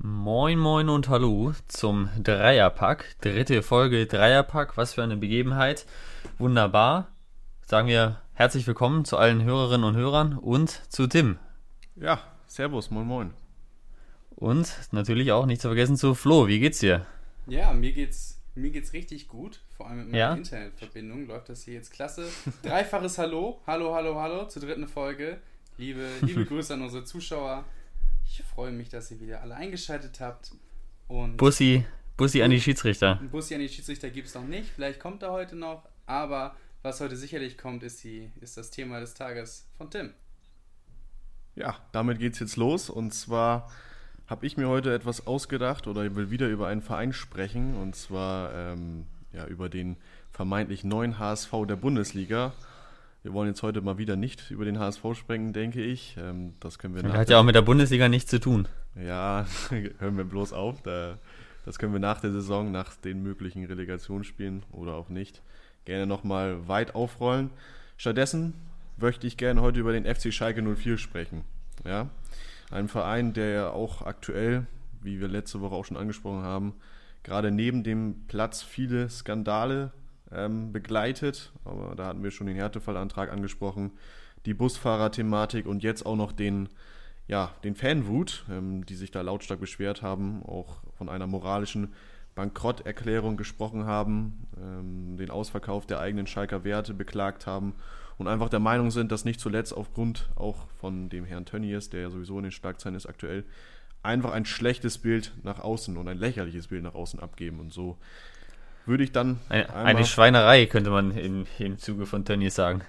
Moin, moin und hallo zum Dreierpack. Dritte Folge Dreierpack. Was für eine Begebenheit. Wunderbar. Sagen wir herzlich willkommen zu allen Hörerinnen und Hörern und zu Tim. Ja, servus, moin, moin. Und natürlich auch nicht zu vergessen zu Flo. Wie geht's dir? Ja, mir geht's, mir geht's richtig gut. Vor allem mit meiner Ja? Internetverbindung läuft das hier jetzt klasse. Dreifaches Hallo, hallo, hallo, hallo zur dritten Folge. Liebe, liebe Grüße an unsere Zuschauer. Ich freue mich, dass ihr wieder alle eingeschaltet habt. Und Bussi, Bussi an die Schiedsrichter. Bussi an die Schiedsrichter gibt es noch nicht. Vielleicht kommt er heute noch. Aber was heute sicherlich kommt, ist, die, ist das Thema des Tages von Tim. Ja, damit geht's jetzt los. Und zwar habe ich mir heute etwas ausgedacht oder will wieder über einen Verein sprechen. Und zwar ähm, ja, über den vermeintlich neuen HSV der Bundesliga. Wir wollen jetzt heute mal wieder nicht über den HSV sprechen, denke ich. Ähm, das können wir Das hat ja auch mit der Bundesliga nichts zu tun. Ja, hören wir bloß auf. Da, das können wir nach der Saison, nach den möglichen Relegationsspielen oder auch nicht, gerne nochmal weit aufrollen. Stattdessen möchte ich gerne heute über den FC Schalke 04 sprechen. Ja? Ein Verein, der ja auch aktuell, wie wir letzte Woche auch schon angesprochen haben, gerade neben dem Platz viele Skandale ähm, begleitet. Aber da hatten wir schon den Härtefallantrag angesprochen, die Busfahrerthematik und jetzt auch noch den ja, den Fanwut, ähm, die sich da lautstark beschwert haben, auch von einer moralischen Bankrotterklärung gesprochen haben, ähm, den Ausverkauf der eigenen Schalker Werte beklagt haben und einfach der Meinung sind, dass nicht zuletzt aufgrund auch von dem Herrn Tönnies, der ja sowieso in den Schlagzeilen ist aktuell, einfach ein schlechtes Bild nach außen und ein lächerliches Bild nach außen abgeben. Und so würde ich dann Eine, eine Schweinerei, könnte man im, im Zuge von Tönnies sagen.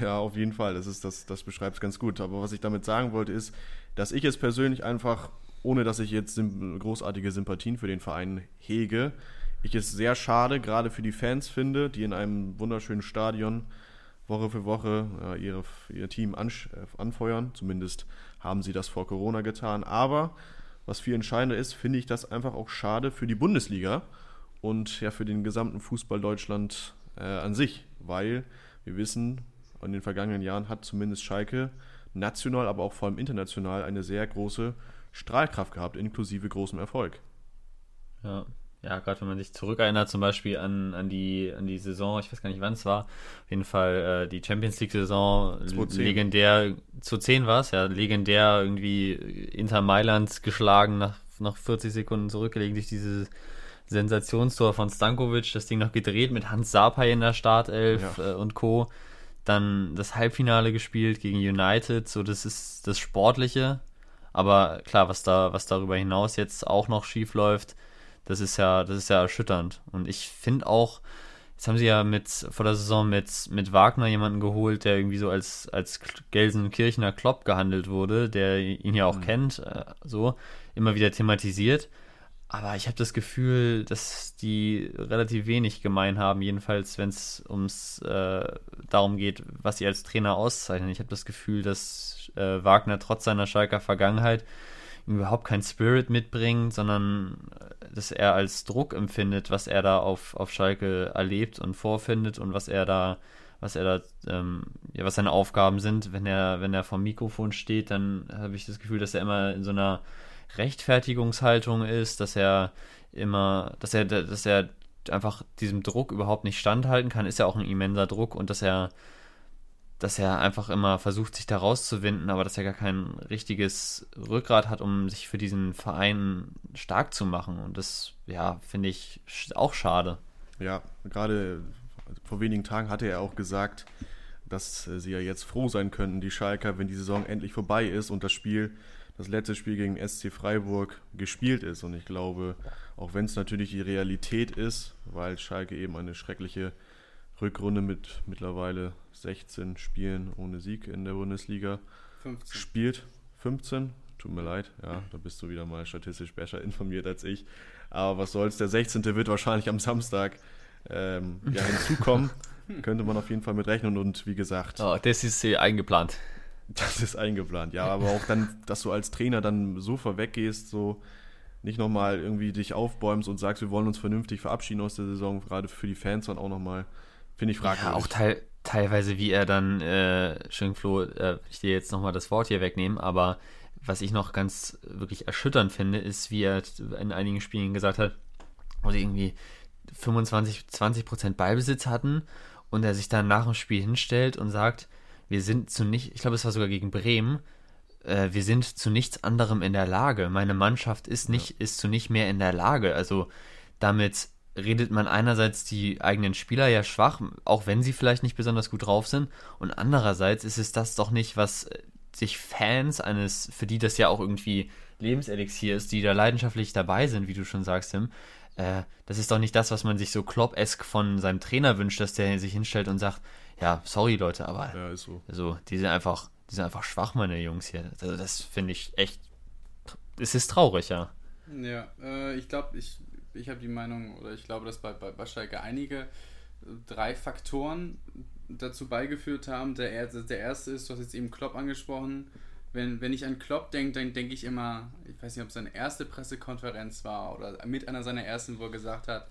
Ja, auf jeden Fall. Das, ist, das, das beschreibt es ganz gut. Aber was ich damit sagen wollte, ist, dass ich es persönlich einfach, ohne dass ich jetzt großartige Sympathien für den Verein hege, ich es sehr schade, gerade für die Fans finde, die in einem wunderschönen Stadion Woche für Woche äh, ihre, ihr Team ansch- äh, anfeuern. Zumindest haben sie das vor Corona getan. Aber was viel entscheidender ist, finde ich das einfach auch schade für die Bundesliga und ja für den gesamten Fußball Deutschland äh, an sich, weil wir wissen, in den vergangenen Jahren hat zumindest Schalke national, aber auch vor allem international eine sehr große Strahlkraft gehabt, inklusive großem Erfolg. Ja, ja gerade wenn man sich zurückerinnert, zum Beispiel an, an, die, an die Saison, ich weiß gar nicht wann es war, auf jeden Fall äh, die Champions League-Saison, 2010. legendär, zu 10 war es, ja, legendär irgendwie Inter Mailand geschlagen, nach, nach 40 Sekunden zurückgelegt durch dieses Sensationstor von Stankovic, das Ding noch gedreht mit Hans Sapai in der Startelf Ja. äh, und Co. Dann das Halbfinale gespielt gegen United, so das ist das Sportliche. Aber klar, was da, was darüber hinaus jetzt auch noch schief läuft, das ist ja, das ist ja erschütternd. Und ich finde auch, jetzt haben sie ja mit vor der Saison mit, mit Wagner jemanden geholt, der irgendwie so als, als Gelsenkirchener Klopp gehandelt wurde, der ihn ja auch kennt, äh, so, immer wieder thematisiert. Aber ich habe das Gefühl, dass die relativ wenig gemein haben, jedenfalls wenn es ums äh, darum geht, was sie als Trainer auszeichnen. Ich habe das Gefühl, dass äh, Wagner trotz seiner Schalker Vergangenheit überhaupt keinen Spirit mitbringt, sondern äh, dass er als Druck empfindet, was er da auf, auf Schalke erlebt und vorfindet und was er da, was er da, ähm, ja, was seine Aufgaben sind. Wenn er, wenn er vom Mikrofon steht, dann habe ich das Gefühl, dass er immer in so einer Rechtfertigungshaltung ist, dass er immer, dass er, dass er einfach diesem Druck überhaupt nicht standhalten kann, ist ja auch ein immenser Druck und dass er, dass er einfach immer versucht, sich da rauszuwinden, aber dass er gar kein richtiges Rückgrat hat, um sich für diesen Verein stark zu machen. Und das, ja, finde ich auch schade. Ja, gerade vor wenigen Tagen hatte er auch gesagt, dass äh, sie ja jetzt froh sein könnten, die Schalker, wenn die Saison endlich vorbei ist und das Spiel, das letzte Spiel gegen SC Freiburg gespielt ist. Und ich glaube, auch wenn es natürlich die Realität ist, weil Schalke eben eine schreckliche Rückrunde mit mittlerweile 16 Spielen ohne Sieg in der Bundesliga 15. spielt. 15? Tut mir leid, ja, da bist du wieder mal statistisch besser informiert als ich. Aber was soll's, der 16. wird wahrscheinlich am Samstag ähm, ja, hinzukommen. Könnte man auf jeden Fall mit rechnen und wie gesagt, Oh, das ist äh, eingeplant. Das ist eingeplant. Ja, aber auch dann, dass du als Trainer dann so vorweggehst, so nicht nochmal irgendwie dich aufbäumst und sagst, wir wollen uns vernünftig verabschieden aus der Saison, gerade für die Fans dann auch nochmal, finde ich fragwürdig. Ja, auch teil, teilweise, wie er dann, äh, schön Flo, äh, ich dir jetzt nochmal das Wort hier wegnehmen, aber was ich noch ganz wirklich erschütternd finde, ist, wie er in einigen Spielen gesagt hat, wo sie irgendwie 25, 20 Prozent Ballbesitz hatten und er sich dann nach dem Spiel hinstellt und sagt, wir sind zu nicht, ich glaube, es war sogar gegen Bremen, äh, wir sind zu nichts anderem in der Lage. Meine Mannschaft ist nicht, ja. ist zu nicht mehr in der Lage. Also damit redet man einerseits die eigenen Spieler ja schwach, auch wenn sie vielleicht nicht besonders gut drauf sind, und andererseits ist es das doch nicht, was sich Fans eines, für die das ja auch irgendwie Lebenselixier ist, die da leidenschaftlich dabei sind, wie du schon sagst, Tim, äh, das ist doch nicht das, was man sich so Klopp-esk von seinem Trainer wünscht, dass der sich hinstellt und sagt, ja, sorry Leute, aber ja, so. also, die sind einfach, die sind einfach schwach, meine Jungs hier. Also, das finde ich echt, es ist traurig, ja. Ja, äh, ich glaube, ich, ich habe die Meinung, oder ich glaube, dass bei, bei, bei Schalke einige drei Faktoren dazu beigeführt haben. Der, der erste ist, du hast jetzt eben Klopp angesprochen, wenn, wenn ich an Klopp denke, dann denke ich immer, ich weiß nicht, ob es seine erste Pressekonferenz war oder mit einer seiner ersten, wo er gesagt hat,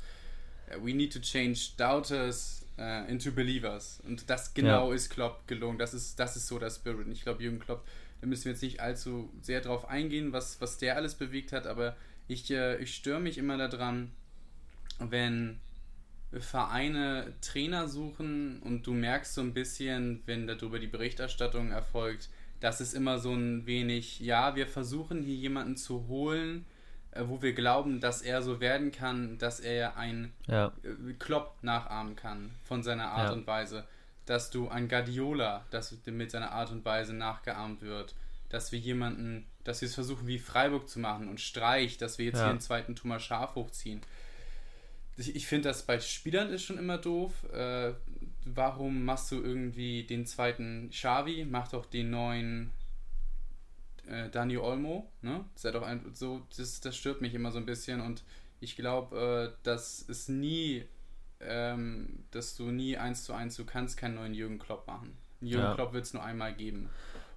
we need to change doubters uh, into believers. Und das genau ja. ist Klopp gelungen. Das ist, das ist so der Spirit. Und ich glaube, Jürgen Klopp, da müssen wir jetzt nicht allzu sehr drauf eingehen, was, was der alles bewegt hat, aber ich, äh, ich störe mich immer daran, wenn Vereine Trainer suchen und du merkst so ein bisschen, wenn darüber die Berichterstattung erfolgt, das ist immer so ein wenig, ja, wir versuchen hier jemanden zu holen, äh, wo wir glauben, dass er so werden kann, dass er ein ja. Äh, Klopp nachahmen kann von seiner Art ja. und Weise. Dass du ein Guardiola, das mit seiner Art und Weise nachgeahmt wird. Dass wir jemanden, dass wir es versuchen wie Freiburg zu machen und Streich, dass wir jetzt ja. hier einen zweiten Thomas Schaf hochziehen. Ich, ich finde das bei Spielern ist schon immer doof. Äh, warum machst du irgendwie den zweiten Xavi? Mach doch den neuen äh, Dani Olmo. Ne? Das, ist doch ein, so, das, das stört mich immer so ein bisschen und ich glaube, äh, dass es nie, ähm, dass du nie eins zu eins, du kannst keinen neuen Jürgen Klopp machen. Jürgen ja. Klopp wird es nur einmal geben.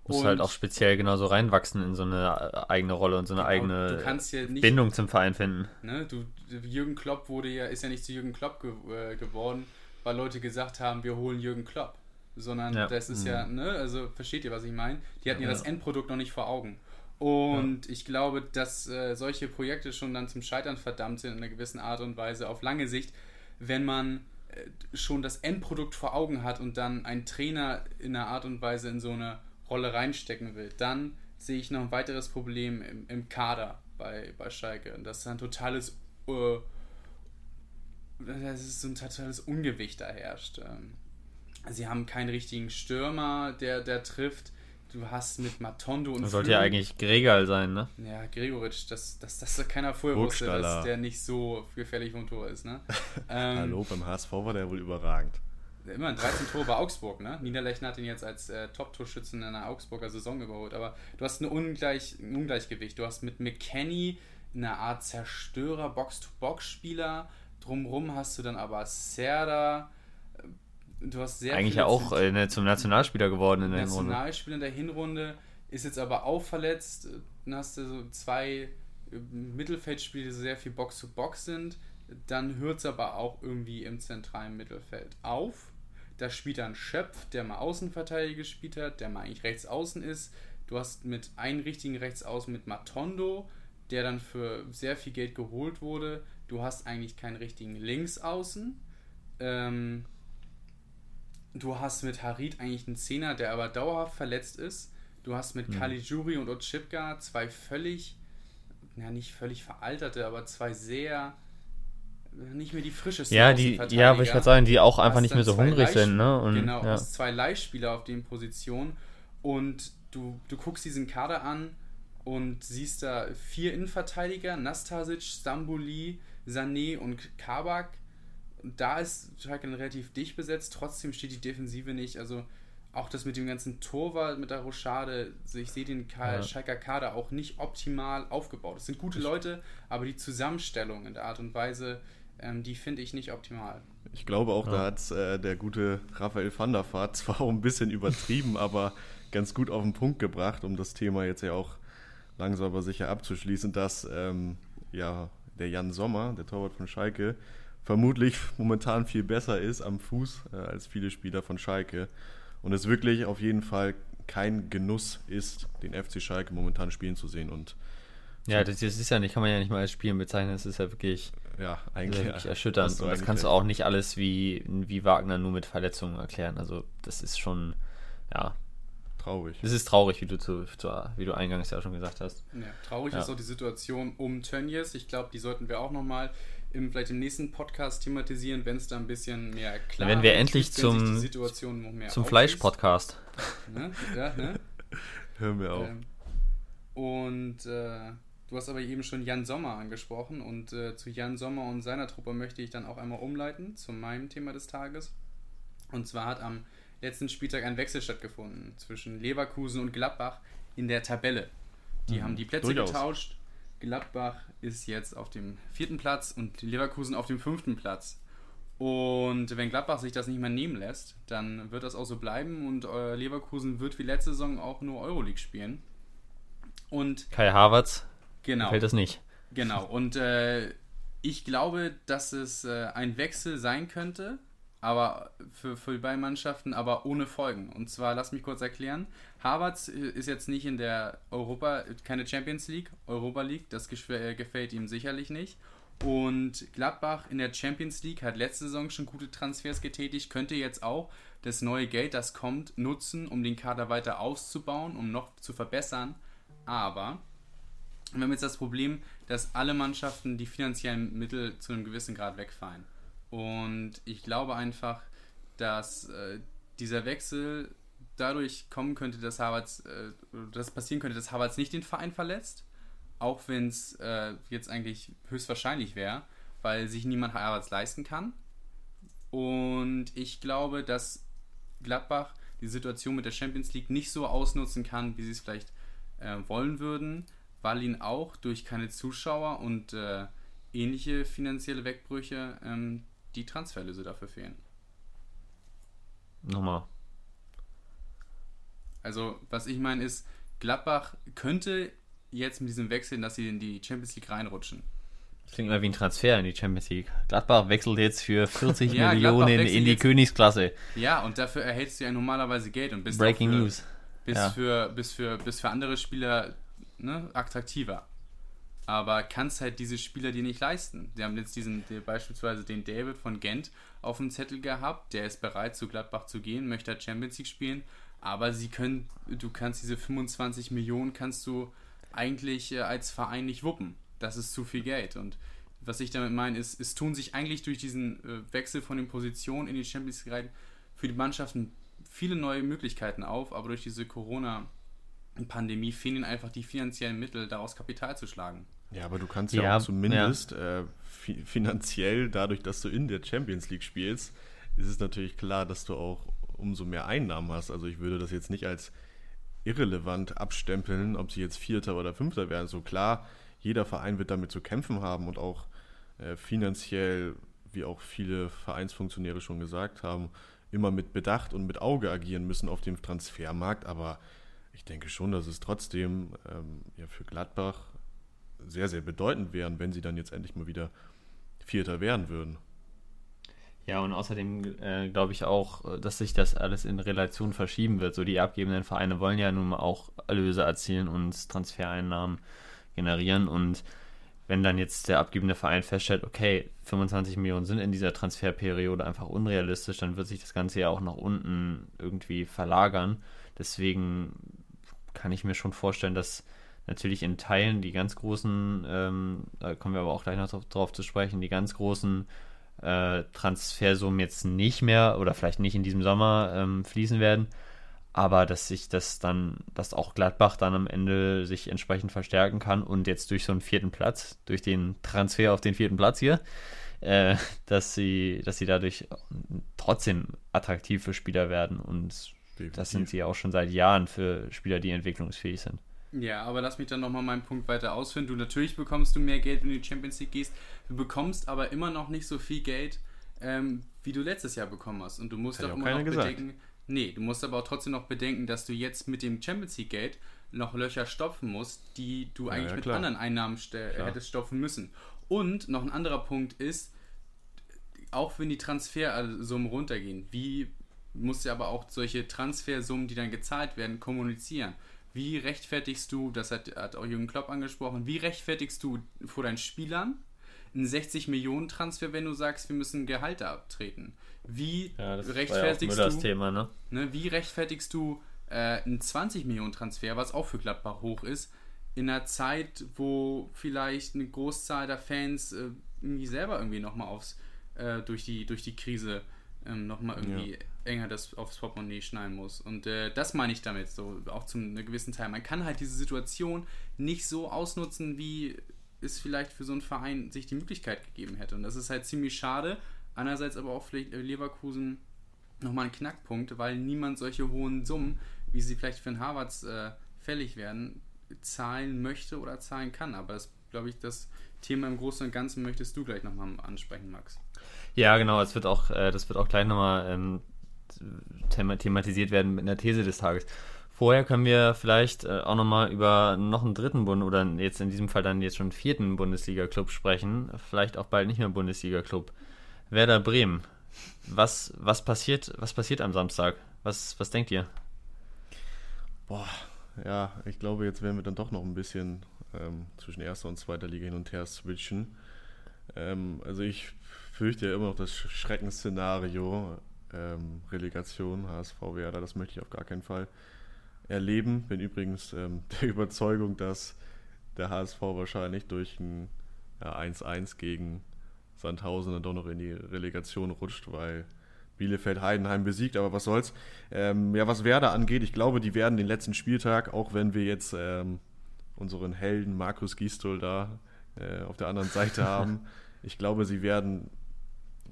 Muss halt auch speziell genauso reinwachsen in so eine äh, eigene Rolle und so eine genau, eigene ja nicht, Bindung zum Verein finden. Ne, du, Jürgen Klopp wurde ja, ist ja nicht zu Jürgen Klopp ge äh, geworden, weil Leute gesagt haben, wir holen Jürgen Klopp. Sondern ja. das ist mhm. ja, ne, also versteht ihr, was ich meine? Die hatten ja, ja, das Endprodukt noch nicht vor Augen. Und ja. ich glaube, dass äh, solche Projekte schon dann zum Scheitern verdammt sind in einer gewissen Art und Weise auf lange Sicht, wenn man äh, schon das Endprodukt vor Augen hat und dann einen Trainer in einer Art und Weise in so eine Rolle reinstecken will. Dann sehe ich noch ein weiteres Problem im, im Kader bei, bei Schalke. Und das ist ein totales äh, das ist so ein totales Ungewicht da herrscht. Ähm, sie haben keinen richtigen Stürmer, der, der trifft. Du hast mit Matondo und Das sollte Flug, ja eigentlich Gregal sein, ne? Ja, Gregoritsch, dass das, das, das keiner vorher wusste, dass der nicht so gefährlich vom Tor ist, ne? ähm, Hallo, beim HSV war der wohl überragend. Immerhin 13 Tore bei Augsburg, ne? Niederlechner hat ihn jetzt als äh, Top-Torschützen in der Augsburger Saison überholt, aber du hast ein, Ungleich, ein Ungleichgewicht. Du hast mit McKenny eine Art Zerstörer, Box-to-Box-Spieler Drumrum hast du dann aber Serda. Du hast sehr Eigentlich ja auch äh, zum Nationalspieler geworden in der Hinrunde. Nationalspieler in der Hinrunde ist jetzt aber auch verletzt. Dann hast du so zwei äh, Mittelfeldspiele, die sehr viel Box-to-Box sind. Dann hört es aber auch irgendwie im zentralen Mittelfeld auf. Da spielt dann Schöpf, der mal Außenverteidiger gespielt hat, der mal eigentlich rechts außen ist. Du hast mit einem richtigen Rechtsaußen mit Matondo, der dann für sehr viel Geld geholt wurde du hast eigentlich keinen richtigen Linksaußen. Ähm, du hast mit Harid eigentlich einen Zehner, der aber dauerhaft verletzt ist. Du hast mit mhm. Caligiuri und Otschipka zwei völlig, ja nicht völlig veralterte, aber zwei sehr nicht mehr die frischesten Ja, die, ja, aber ich würde sagen, die auch einfach nicht mehr so hungrig Leih sind, ne? Und, genau, ja. hast zwei Leihspieler auf den Positionen und du, du guckst diesen Kader an und siehst da vier Innenverteidiger, Nastasic, Stambuli, Sané und Kabak. Da ist Schalke relativ dicht besetzt, trotzdem steht die Defensive nicht. Also auch das mit dem ganzen Torwart, mit der Rochade, also ich sehe den Ka ja. Schalker Kader auch nicht optimal aufgebaut. Es sind gute Leute, aber die Zusammenstellung in der Art und Weise, ähm, die finde ich nicht optimal. Ich glaube auch, ja. da hat äh, der gute Raphael van der Vaart zwar auch ein bisschen übertrieben, aber ganz gut auf den Punkt gebracht, um das Thema jetzt ja auch langsam aber sicher abzuschließen, dass ähm, ja der Jan Sommer, der Torwart von Schalke, vermutlich momentan viel besser ist am Fuß äh, als viele Spieler von Schalke und es wirklich auf jeden Fall kein Genuss ist, den FC Schalke momentan spielen zu sehen. Und ja, das, das ist ja nicht, kann man ja nicht mal als Spielen bezeichnen, das ist ja wirklich, ja, ist eigentlich ja wirklich erschütternd. Und das kannst du auch nicht alles wie, wie Wagner nur mit Verletzungen erklären. Also das ist schon, ja, traurig. das ist traurig, wie du zu, zu wie du eingangs ja schon gesagt hast. Ja, traurig Ja. ist auch die Situation um Tönnies. Ich glaube, die sollten wir auch nochmal im, vielleicht im nächsten Podcast thematisieren, wenn es da ein bisschen mehr klar Wenn wir endlich wenn sich zum- die Situation noch mehr Zum. Fleisch-Podcast. Ne? Ja, ne? Hör mir auf. Ähm, und äh, du hast aber eben schon Jan Sommer angesprochen und äh, zu Jan Sommer und seiner Truppe möchte ich dann auch einmal umleiten zu meinem Thema des Tages. Und zwar hat am letzten Spieltag ein Wechsel stattgefunden zwischen Leverkusen und Gladbach in der Tabelle. Die Mhm, haben die Plätze durchaus. getauscht. Gladbach ist jetzt auf dem vierten Platz und Leverkusen auf dem fünften Platz. Und wenn Gladbach sich das nicht mehr nehmen lässt, dann wird das auch so bleiben und äh, Leverkusen wird wie letzte Saison auch nur Euroleague spielen. Und Kai Havertz genau, gefällt das nicht. genau. Und äh, ich glaube, dass es äh, ein Wechsel sein könnte, aber für, für die beiden Mannschaften, aber ohne Folgen. Und zwar, lass mich kurz erklären. Havertz äh, ist jetzt nicht in der Europa, keine Champions League, Europa League, das äh, gefällt ihm sicherlich nicht. Und Gladbach in der Champions League hat letzte Saison schon gute Transfers getätigt, könnte jetzt auch das neue Geld, das kommt, nutzen, um den Kader weiter auszubauen, um noch zu verbessern. Aber wir haben jetzt das Problem, dass alle Mannschaften die finanziellen Mittel zu einem gewissen Grad wegfallen. Und ich glaube einfach, dass äh, dieser Wechsel dadurch kommen könnte, dass Havertz, äh, dass passieren könnte, dass Havertz nicht den Verein verlässt, auch wenn es äh, jetzt eigentlich höchstwahrscheinlich wäre, weil sich niemand Havertz leisten kann. Und ich glaube, dass Gladbach die Situation mit der Champions League nicht so ausnutzen kann, wie sie es vielleicht äh, wollen würden, weil ihnen auch durch keine Zuschauer und äh, ähnliche finanzielle Wegbrüche ähm, die Transferlöse dafür fehlen. Nochmal. Also, was ich meine ist, Gladbach könnte jetzt mit diesem Wechsel, dass sie in die Champions League reinrutschen. Das klingt immer wie ein Transfer in die Champions League. Gladbach wechselt jetzt für 40 Ja, Millionen in die jetzt- Königsklasse. Ja, und dafür erhältst du ja normalerweise Geld und bist Breaking für, News. Bist, Ja. für, bist, für, bist für andere Spieler ne, attraktiver. Aber kannst halt diese Spieler dir nicht leisten. Die haben jetzt diesen, beispielsweise den David von Gent auf dem Zettel gehabt, der ist bereit zu Gladbach zu gehen, möchte halt Champions League spielen, aber sie können, du kannst diese 25 Millionen kannst du eigentlich äh, als Verein nicht wuppen. Das ist zu viel Geld. Und was ich damit meine, ist, es tun sich eigentlich durch diesen äh, Wechsel von den Positionen in die Champions League rein für die Mannschaften viele neue Möglichkeiten auf, aber durch diese Corona-Pandemie fehlen ihnen einfach die finanziellen Mittel, daraus Kapital zu schlagen. Ja, aber du kannst ja, Ja, auch zumindest äh, fi finanziell, dadurch, dass du in der Champions League spielst, ist es natürlich klar, dass du auch umso mehr Einnahmen hast. Also ich würde das jetzt nicht als irrelevant abstempeln, ob sie jetzt Vierter oder Fünfter werden. So klar, jeder Verein wird damit zu kämpfen haben und auch äh, finanziell, wie auch viele Vereinsfunktionäre schon gesagt haben, immer mit Bedacht und mit Auge agieren müssen auf dem Transfermarkt. Aber ich denke schon, dass es trotzdem ähm, ja, für Gladbach sehr, sehr bedeutend wären, wenn sie dann jetzt endlich mal wieder Vierter werden würden. Ja, und außerdem äh, glaube ich auch, äh, dass sich das alles in Relation verschieben wird. So die abgebenden Vereine wollen ja nun mal auch Erlöse erzielen und Transfereinnahmen generieren. Und wenn dann jetzt der abgebende Verein feststellt, okay, 25 Millionen sind in dieser Transferperiode einfach unrealistisch, dann wird sich das Ganze ja auch nach unten irgendwie verlagern. Deswegen kann ich mir schon vorstellen, dass natürlich in Teilen die ganz großen, ähm, da kommen wir aber auch gleich noch drauf, drauf zu sprechen, die ganz großen äh, Transfersummen jetzt nicht mehr oder vielleicht nicht in diesem Sommer ähm, fließen werden, aber dass sich das dann, dass auch Gladbach dann am Ende sich entsprechend verstärken kann und jetzt durch so einen vierten Platz, durch den Transfer auf den vierten Platz hier, äh, dass sie, dass sie dadurch trotzdem attraktiv für Spieler werden und das sind sie auch schon seit Jahren für Spieler, die entwicklungsfähig sind. Ja, aber lass mich dann nochmal meinen Punkt weiter ausführen. Du natürlich bekommst du mehr Geld, wenn du in die Champions League gehst. Du bekommst aber immer noch nicht so viel Geld, ähm, wie du letztes Jahr bekommen hast. Und du musst Hat auch immer noch gesagt. bedenken. Nee, du musst aber auch trotzdem noch bedenken, dass du jetzt mit dem Champions League Geld noch Löcher stopfen musst, die du eigentlich ja, mit anderen Einnahmen Klar. hättest stopfen müssen. Und noch ein anderer Punkt ist, auch wenn die Transfersummen runtergehen, wie musst ja aber auch solche Transfersummen, die dann gezahlt werden, kommunizieren. Wie rechtfertigst du, das hat, hat auch Jürgen Klopp angesprochen, wie rechtfertigst du vor deinen Spielern einen 60 Millionen Transfer, wenn du sagst, wir müssen Gehalte abtreten? Wie Ja, ja rechtfertigst Müllers du Thema, ne? Ne, wie rechtfertigst du äh, einen 20 Millionen Transfer, was auch für Gladbach hoch ist, in einer Zeit, wo vielleicht eine Großzahl der Fans äh, irgendwie selber irgendwie nochmal aufs äh, durch die durch die Krise ähm, nochmal irgendwie enger das aufs Portemonnaie schneiden muss. Und äh, das meine ich damit so, auch zu einem gewissen Teil. Man kann halt diese Situation nicht so ausnutzen, wie es vielleicht für so einen Verein sich die Möglichkeit gegeben hätte. Und das ist halt ziemlich schade. Einerseits aber auch vielleicht äh, Leverkusen nochmal ein Knackpunkt, weil niemand solche hohen Summen, wie sie vielleicht für den Harvards äh, fällig werden, zahlen möchte oder zahlen kann. Aber das, glaube ich, das Thema im Großen und Ganzen möchtest du gleich nochmal ansprechen, Max. Ja, genau, es wird auch, äh, das wird auch gleich nochmal ähm, thema thematisiert werden in der These des Tages. Vorher können wir vielleicht äh, auch nochmal über noch einen dritten Bund oder jetzt in diesem Fall dann jetzt schon vierten Bundesliga-Club sprechen. Vielleicht auch bald nicht mehr Bundesliga-Club. Werder Bremen. Was, was passiert, was passiert am Samstag? Was, was denkt ihr? Boah, ja, ich glaube, jetzt werden wir dann doch noch ein bisschen ähm, zwischen erster und zweiter Liga hin und her switchen. Ähm, also ich fürchte ja immer noch das Schreckensszenario, ähm, Relegation, HSV Werder, das möchte ich auf gar keinen Fall erleben. Bin übrigens ähm, der Überzeugung, dass der HSV wahrscheinlich durch ein ja, 1-1 gegen Sandhausen dann doch noch in die Relegation rutscht, weil Bielefeld Heidenheim besiegt, aber was soll's. Ähm, ja, was Werder angeht, ich glaube, die werden den letzten Spieltag, auch wenn wir jetzt ähm, unseren Helden Markus Gisdol da äh, auf der anderen Seite haben, ich glaube, sie werden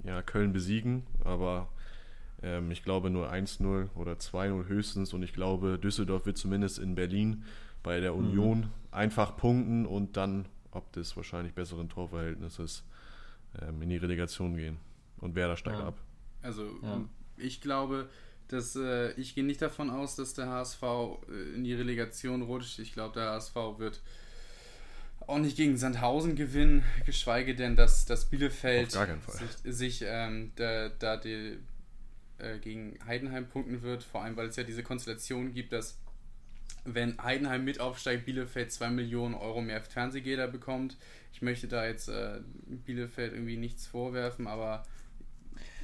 ja, Köln besiegen, aber ähm, ich glaube nur 1-0 oder 2-0 höchstens und ich glaube, Düsseldorf wird zumindest in Berlin bei der Union mhm. einfach punkten und dann, ob des wahrscheinlich besseren Torverhältnisses, ähm, in die Relegation gehen. Und Werder steigt Ja. ab. Also Ja. ich glaube, dass äh, ich gehe nicht davon aus, dass der HSV äh, in die Relegation rutscht. Ich glaube, der HSV wird auch nicht gegen Sandhausen gewinnen, geschweige denn, dass, dass Bielefeld sich, sich ähm, da, da die, äh, gegen Heidenheim punkten wird. Vor allem, weil es ja diese Konstellation gibt, dass wenn Heidenheim mit aufsteigt, Bielefeld 2 Millionen Euro mehr Fernsehgelder bekommt. Ich möchte da jetzt äh, Bielefeld irgendwie nichts vorwerfen, aber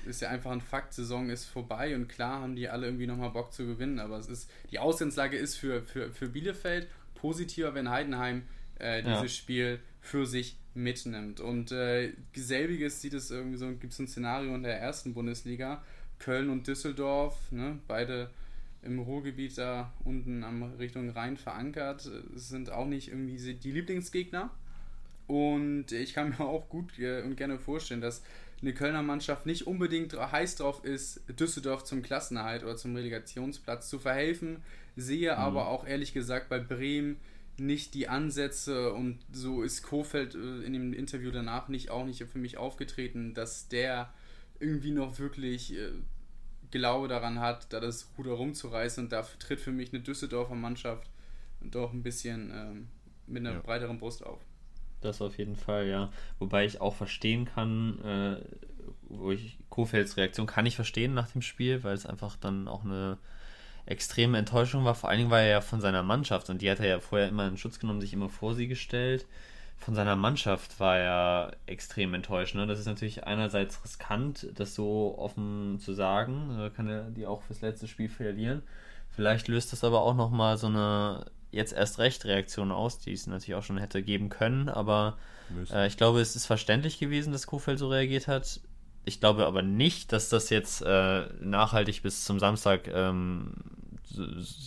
ist ja einfach ein Fakt, Saison ist vorbei und klar haben die alle irgendwie nochmal Bock zu gewinnen, aber es ist, die Ausgangslage ist für, für, für Bielefeld positiver, wenn Heidenheim äh, dieses Ja. Spiel für sich mitnimmt. Und äh, selbiges sieht es irgendwie so, gibt es ein Szenario in der ersten Bundesliga, Köln und Düsseldorf, ne, beide im Ruhrgebiet da unten am Richtung Rhein verankert, äh, sind auch nicht irgendwie die Lieblingsgegner. Und ich kann mir auch gut äh, und gerne vorstellen, dass eine Kölner Mannschaft nicht unbedingt heiß drauf ist, Düsseldorf zum Klassenerhalt oder zum Relegationsplatz zu verhelfen. Sehe aber auch ehrlich gesagt bei Bremen nicht die Ansätze und so ist Kofeld äh, in dem Interview danach nicht auch nicht für mich aufgetreten, dass der irgendwie noch wirklich äh, Glaube daran hat, da das Ruder rumzureißen und da tritt für mich eine Düsseldorfer Mannschaft doch ein bisschen ähm, mit einer Ja. breiteren Brust auf. Das auf jeden Fall, ja. Wobei ich auch verstehen kann, äh, wo ich Kofelds Reaktion kann ich verstehen nach dem Spiel, weil es einfach dann auch eine extreme Enttäuschung war. Vor allen Dingen war er ja von seiner Mannschaft und die hat er ja vorher immer in Schutz genommen, sich immer vor sie gestellt. Von seiner Mannschaft war er extrem enttäuscht. Ne? Das ist natürlich einerseits riskant, das so offen zu sagen. Da kann er die auch fürs letzte Spiel verlieren. Vielleicht löst das aber auch nochmal so eine jetzt erst recht Reaktion aus, die es natürlich auch schon hätte geben können. Aber äh, ich glaube, es ist verständlich gewesen, dass Kofeld so reagiert hat. Ich glaube aber nicht, dass das jetzt äh, nachhaltig bis zum Samstag ähm,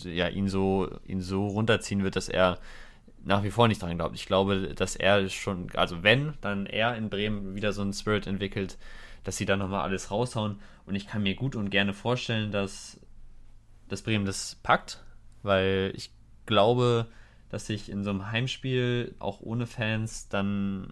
ja, ihn, so, ihn so runterziehen wird, dass er nach wie vor nicht dran glaubt. Ich glaube, dass er schon, also wenn, dann er in Bremen wieder so einen Spirit entwickelt, dass sie dann nochmal alles raushauen. Und ich kann mir gut und gerne vorstellen, dass, dass Bremen das packt, weil ich glaube, dass sich in so einem Heimspiel auch ohne Fans dann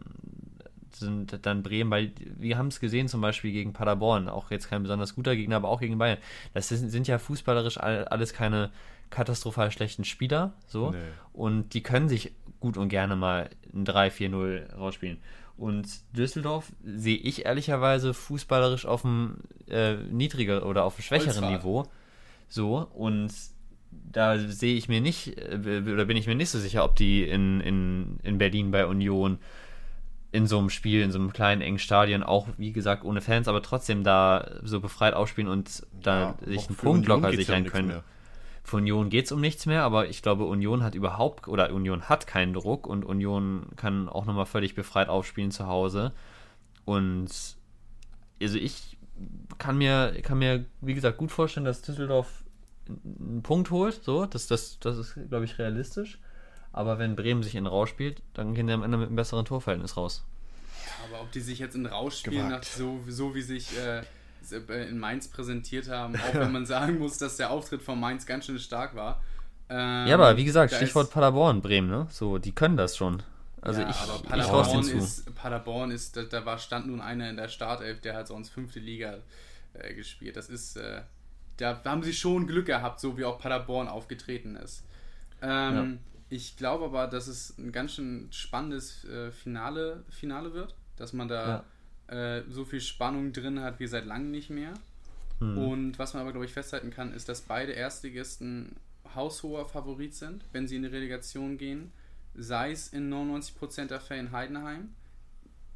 sind dann Bremen, weil wir haben es gesehen zum Beispiel gegen Paderborn, auch jetzt kein besonders guter Gegner, aber auch gegen Bayern. Das sind, sind ja fußballerisch all, alles keine katastrophal schlechten Spieler, so. Nee. Und die können sich gut und gerne mal ein 3-4-0 rausspielen. Und Düsseldorf sehe ich ehrlicherweise fußballerisch auf einem äh, niedriger oder auf einem schwächeren. Niveau. So, und da sehe ich mir nicht, äh, oder bin ich mir nicht so sicher, ob die in, in, in Berlin bei Union in so einem Spiel, in so einem kleinen, engen Stadion, auch wie gesagt ohne Fans, aber trotzdem da so befreit aufspielen und da Ja, sich einen Punkt locker um sichern nichts können. mehr. Für Union geht es um nichts mehr, aber ich glaube, Union hat überhaupt, oder Union hat keinen Druck und Union kann auch nochmal völlig befreit aufspielen zu Hause. Und also ich kann mir, kann mir, wie gesagt, gut vorstellen, dass Düsseldorf einen Punkt holt. So, das, das, das ist, glaube ich, realistisch. Aber wenn Bremen sich in Rausch spielt, dann gehen die am Ende mit einem besseren Torverhältnis raus. Aber ob die sich jetzt in Rausch spielen, nach so, so wie sich äh, in Mainz präsentiert haben, auch wenn man sagen muss, dass der Auftritt von Mainz ganz schön stark war. Ähm, Ja, aber wie gesagt, Stichwort Paderborn, Bremen, ne? So, die können das schon. Also ja, ich, aber ich Paderborn zu. ist, Paderborn ist, da, da war, stand nun einer in der Startelf, der hat sonst fünfte Liga äh, gespielt. Das ist, äh, da haben sie schon Glück gehabt, so wie auch Paderborn aufgetreten ist. Ähm, Ich glaube aber, dass es ein ganz schön spannendes äh, Finale, Finale wird, dass man da äh, so viel Spannung drin hat wie seit langem nicht mehr. Hm. Und was man aber, glaube ich, festhalten kann, ist, dass beide Erstligisten haushoher Favorit sind, wenn sie in die Relegation gehen. Sei es in 99% der Fälle in Heidenheim,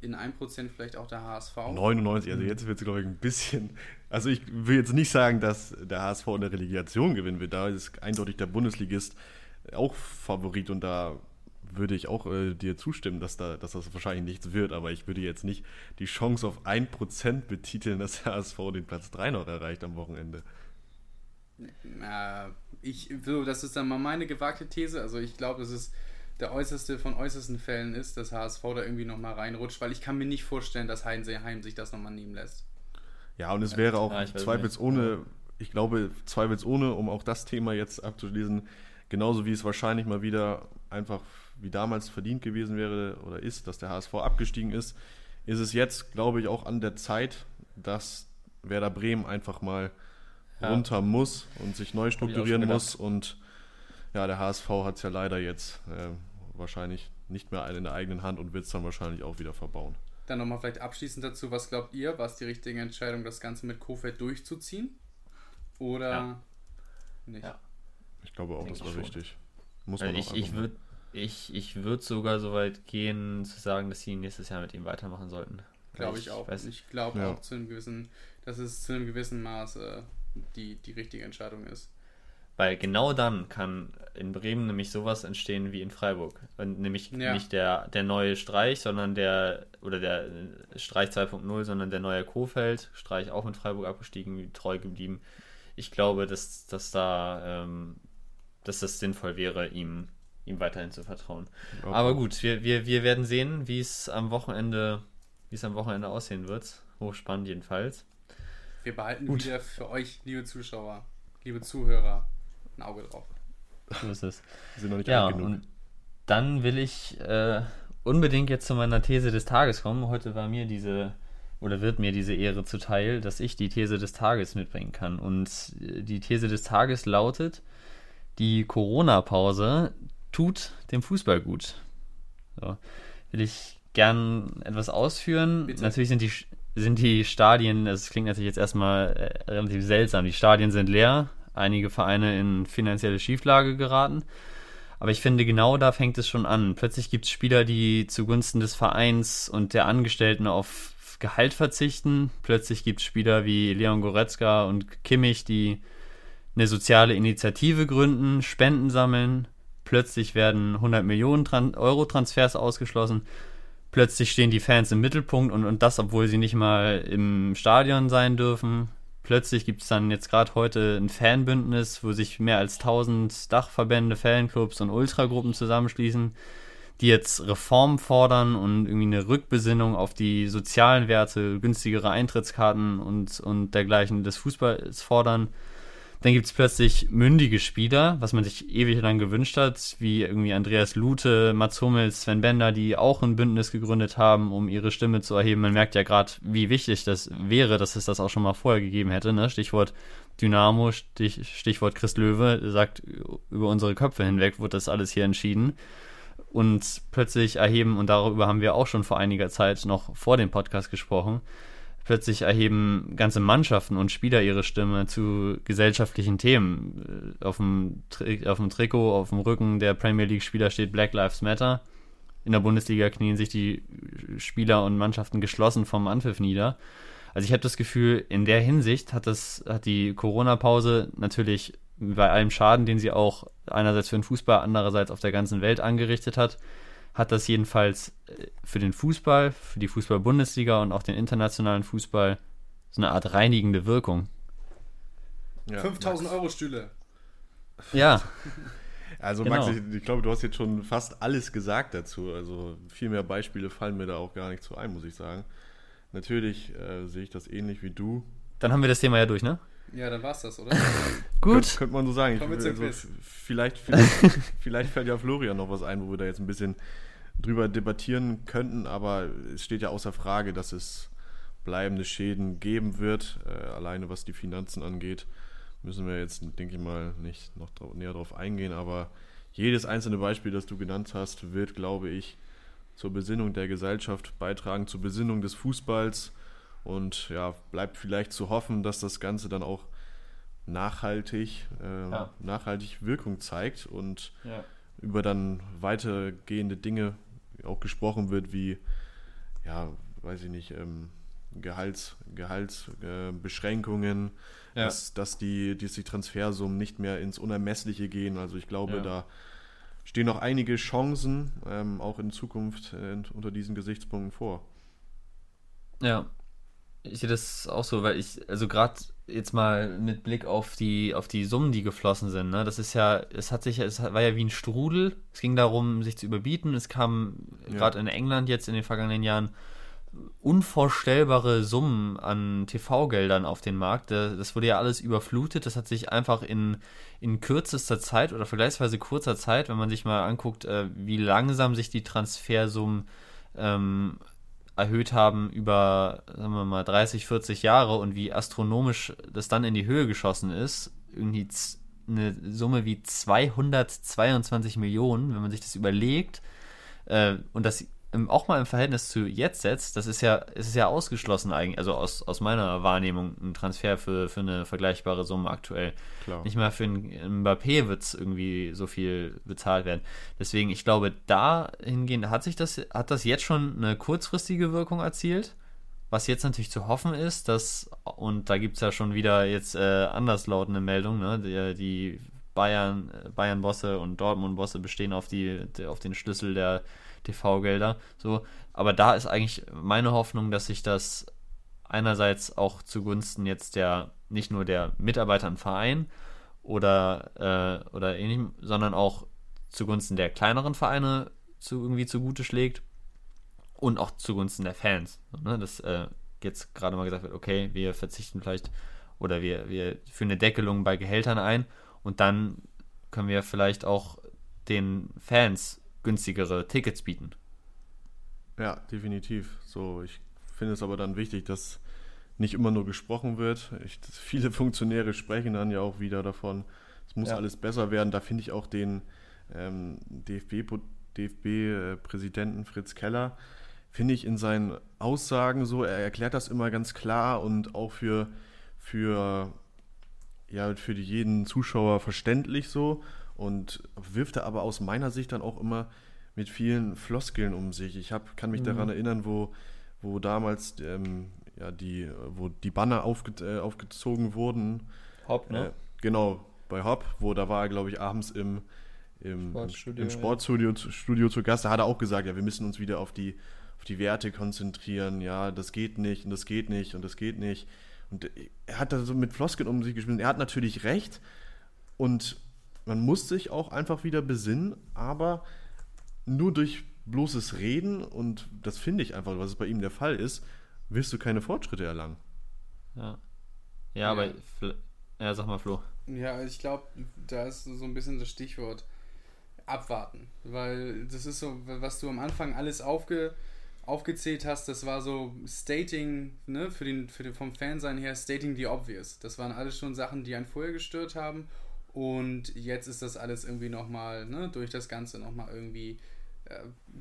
in 1% vielleicht auch der HSV. 99, also jetzt wird es, glaube ich, ein bisschen. Also ich will jetzt nicht sagen, dass der HSV in der Relegation gewinnen wird. Da ist eindeutig der Bundesligist auch Favorit und da würde ich auch äh, dir zustimmen, dass, da, dass das wahrscheinlich nichts wird, aber ich würde jetzt nicht die Chance auf 1% betiteln, dass der HSV den Platz 3 noch erreicht am Wochenende. Äh, ich, so, das ist dann mal meine gewagte These. Also ich glaube, dass es der äußerste von äußersten Fällen ist, dass HSV da irgendwie nochmal reinrutscht, weil ich kann mir nicht vorstellen, dass Heidenheim sich das nochmal nehmen lässt. Ja, und es wäre auch Ja, zweifelsohne, ich glaube, zweifelsohne, um auch das Thema jetzt abzuschließen, genauso wie es wahrscheinlich mal wieder einfach wie damals verdient gewesen wäre oder ist, dass der HSV abgestiegen ist, ist es jetzt, glaube ich, auch an der Zeit, dass Werder Bremen einfach mal Ja. runter muss und sich neu strukturieren muss. Und ja, der HSV hat es ja leider jetzt äh, wahrscheinlich nicht mehr in der eigenen Hand und wird es dann wahrscheinlich auch wieder verbauen. Dann nochmal vielleicht abschließend dazu, was glaubt ihr, war es die richtige Entscheidung, das Ganze mit Kofeld durchzuziehen? Oder Ja. nicht? Ja. Ich glaube auch, Denke das war ich schon. wichtig. Muss Also man ich ich würde ich, ich würd sogar so weit gehen, zu sagen, dass sie nächstes Jahr mit ihm weitermachen sollten. Glaube Weil ich auch. Weiß, ich glaube Ja. auch zu einem gewissen, dass es zu einem gewissen Maß äh, die, die richtige Entscheidung ist. weil genau dann kann in Bremen nämlich sowas entstehen wie in Freiburg. Und nämlich Ja. nicht der, der neue Streich, sondern der, oder der äh, Streich 2.0, sondern der neue Kofeld. Streich auch mit Freiburg abgestiegen, treu geblieben. Ich glaube, dass, dass da, ähm, dass das sinnvoll wäre, ihm, ihm weiterhin zu vertrauen. Ja, Aber gut, wir, wir, wir werden sehen, wie es am Wochenende, wie es am Wochenende aussehen wird. Hochspannend jedenfalls. Wir behalten Gut. wieder für euch, liebe Zuschauer, liebe Zuhörer, ein Auge drauf. So ist es. Wir sind noch nicht Ja, alt genug. und dann will ich äh, unbedingt jetzt zu meiner These des Tages kommen. Heute war mir diese, oder wird mir diese Ehre zuteil, dass ich die These des Tages mitbringen kann. Und äh, die These des Tages lautet, die Corona-Pause tut dem Fußball gut. So. Will ich gern etwas ausführen. Bitte. Natürlich sind die, sind die Stadien, das klingt natürlich jetzt erstmal äh, relativ seltsam, die Stadien sind leer, einige Vereine in finanzielle Schieflage geraten. Aber ich finde, genau da fängt es schon an. Plötzlich gibt es Spieler, die zugunsten des Vereins und der Angestellten auf Gehalt verzichten. Plötzlich gibt es Spieler wie Leon Goretzka und Kimmich, die eine soziale Initiative gründen, Spenden sammeln. Plötzlich werden 100 Millionen Tran Euro Transfers ausgeschlossen. Plötzlich stehen die Fans im Mittelpunkt und, und das, obwohl sie nicht mal im Stadion sein dürfen. Plötzlich gibt es dann jetzt gerade heute ein Fanbündnis, wo sich mehr als 1000 Dachverbände, Fanclubs und Ultragruppen zusammenschließen, die jetzt Reformen fordern und irgendwie eine Rückbesinnung auf die sozialen Werte, günstigere Eintrittskarten und, und dergleichen des Fußballs fordern. Dann gibt es plötzlich mündige Spieler, was man sich ewig lang gewünscht hat, wie irgendwie Andreas Lute, Mats Hummels, Sven Bender, die auch ein Bündnis gegründet haben, um ihre Stimme zu erheben. Man merkt ja gerade, wie wichtig das wäre, dass es das auch schon mal vorher gegeben hätte. Ne? Stichwort Dynamo, Stich, Stichwort Chris Löwe, sagt, über unsere Köpfe hinweg wird das alles hier entschieden. und plötzlich erheben, und darüber haben wir auch schon vor einiger Zeit noch vor dem Podcast gesprochen, plötzlich erheben ganze Mannschaften und Spieler ihre Stimme zu gesellschaftlichen Themen. Auf dem, auf dem Trikot, auf dem Rücken der Premier League-Spieler steht Black Lives Matter. In der Bundesliga knien sich die Spieler und Mannschaften geschlossen vom Anpfiff nieder. Also ich habe das Gefühl, in der Hinsicht hat das, hat die Corona-Pause natürlich bei allem Schaden, den sie auch einerseits für den Fußball, andererseits auf der ganzen Welt angerichtet hat, hat das jedenfalls äh, für den Fußball, für die Fußball-Bundesliga und auch den internationalen Fußball so eine Art reinigende Wirkung. Ja, 5000 Euro Stühle. Ja. Also genau. Max, ich, ich, glaube, du hast jetzt schon fast alles gesagt dazu. Also viel mehr Beispiele fallen mir da auch gar nicht zu ein, muss ich sagen. Natürlich äh, sehe ich das ähnlich wie du. Dann haben wir das Thema ja durch, ne? Ja, dann war's das, oder? Gut. Könnte, könnte man so sagen. Ich, also, vielleicht, vielleicht, vielleicht fällt ja Florian noch was ein, wo wir da jetzt ein bisschen drüber debattieren könnten, aber es steht ja außer Frage, dass es bleibende Schäden geben wird, äh, alleine was die Finanzen angeht. Müssen wir jetzt, denke ich mal, nicht noch näher darauf eingehen, aber jedes einzelne Beispiel, das du genannt hast, wird, glaube ich, zur Besinnung der Gesellschaft beitragen, zur Besinnung des Fußballs und ja, bleibt vielleicht zu hoffen, dass das Ganze dann auch nachhaltig, äh, ja. nachhaltig Wirkung zeigt und ja. über dann weitergehende Dinge auch gesprochen wird, wie, ja, weiß ich nicht, ähm, Gehalts, Gehaltsbeschränkungen, äh, ja. dass, dass, die, dass die Transfersummen nicht mehr ins Unermessliche gehen. Also ich glaube, da stehen noch einige Chancen, ähm, auch in Zukunft äh, unter diesen Gesichtspunkten vor. Ja, ich sehe das auch so, weil ich, also gerade jetzt mal mit Blick auf die, auf die Summen, die geflossen sind, ne, das ist ja, es hat sich, es war ja wie ein Strudel. Es ging darum, sich zu überbieten. Es kam ja. gerade in England jetzt in den vergangenen Jahren unvorstellbare Summen an TV-Geldern auf den Markt. Das wurde ja alles überflutet. Das hat sich einfach in, in kürzester Zeit oder vergleichsweise kurzer Zeit, wenn man sich mal anguckt, äh, wie langsam sich die Transfersummen ähm, erhöht haben über, sagen wir mal, 30, 40 Jahre und wie astronomisch das dann in die Höhe geschossen ist, irgendwie eine Summe wie 222 Millionen, wenn man sich das überlegt, äh, und das auch mal im Verhältnis zu jetzt setzt, das ist ja, es ist ja ausgeschlossen eigentlich, also aus, aus meiner Wahrnehmung, ein Transfer für, für eine vergleichbare Summe aktuell. Klar. Nicht mal für einen Mbappé wird es irgendwie so viel bezahlt werden. Deswegen, ich glaube, dahingehend hat sich das, hat das jetzt schon eine kurzfristige Wirkung erzielt. Was jetzt natürlich zu hoffen ist, dass, und da gibt es ja schon wieder jetzt äh, anderslautende Meldungen, ne, die, die Bayern, Bayern-Bosse und Dortmund-Bosse bestehen auf, die, auf den Schlüssel der TV-Gelder. So, aber da ist eigentlich meine Hoffnung, dass sich das einerseits auch zugunsten jetzt der nicht nur der Mitarbeiter im Verein oder äh, oder ähnlichem, sondern auch zugunsten der kleineren Vereine zu, irgendwie zugute schlägt und auch zugunsten der Fans. Ne? Dass äh, jetzt gerade mal gesagt wird, okay, wir verzichten vielleicht oder wir, wir führen eine Deckelung bei Gehältern ein und dann können wir vielleicht auch den Fans günstigere Tickets bieten. Ja, definitiv. So, ich finde es aber dann wichtig, dass nicht immer nur gesprochen wird. Ich, viele Funktionäre sprechen dann ja auch wieder davon, es muss ja. alles besser werden. Da finde ich auch den ähm, DFB-Präsidenten DFB, äh, Fritz Keller, finde ich in seinen Aussagen so, er erklärt das immer ganz klar und auch für, für, ja, für jeden Zuschauer verständlich so und wirft er aber aus meiner Sicht dann auch immer mit vielen Floskeln um sich. Ich hab, kann mich mhm. daran erinnern, wo, wo damals ähm, ja, die, wo die Banner aufge, äh, aufgezogen wurden. Hopp, ne? Äh, genau, bei Hopp, wo da war er, glaube ich, abends im, im Sportstudio, im Sportstudio ja. Studio zu Gast. Da hat er auch gesagt, ja, wir müssen uns wieder auf die, auf die Werte konzentrieren. Ja, das geht nicht und das geht nicht und das geht nicht. Und er hat da so mit Floskeln um sich gespielt. Er hat natürlich recht. Und man muss sich auch einfach wieder besinnen, aber nur durch bloßes Reden, und das finde ich einfach, was es bei ihm der Fall ist, wirst du keine Fortschritte erlangen. Ja. Ja, aber. Ja, sag mal, Flo. Ja, ich glaube, da ist so ein bisschen das Stichwort abwarten. Weil das ist so, was du am Anfang alles aufge, aufgezählt hast, das war so Stating, ne, für den, für den, vom Fansein her, Stating the Obvious. Das waren alles schon Sachen, die einen vorher gestört haben und jetzt ist das alles irgendwie nochmal, ne, durch das Ganze nochmal irgendwie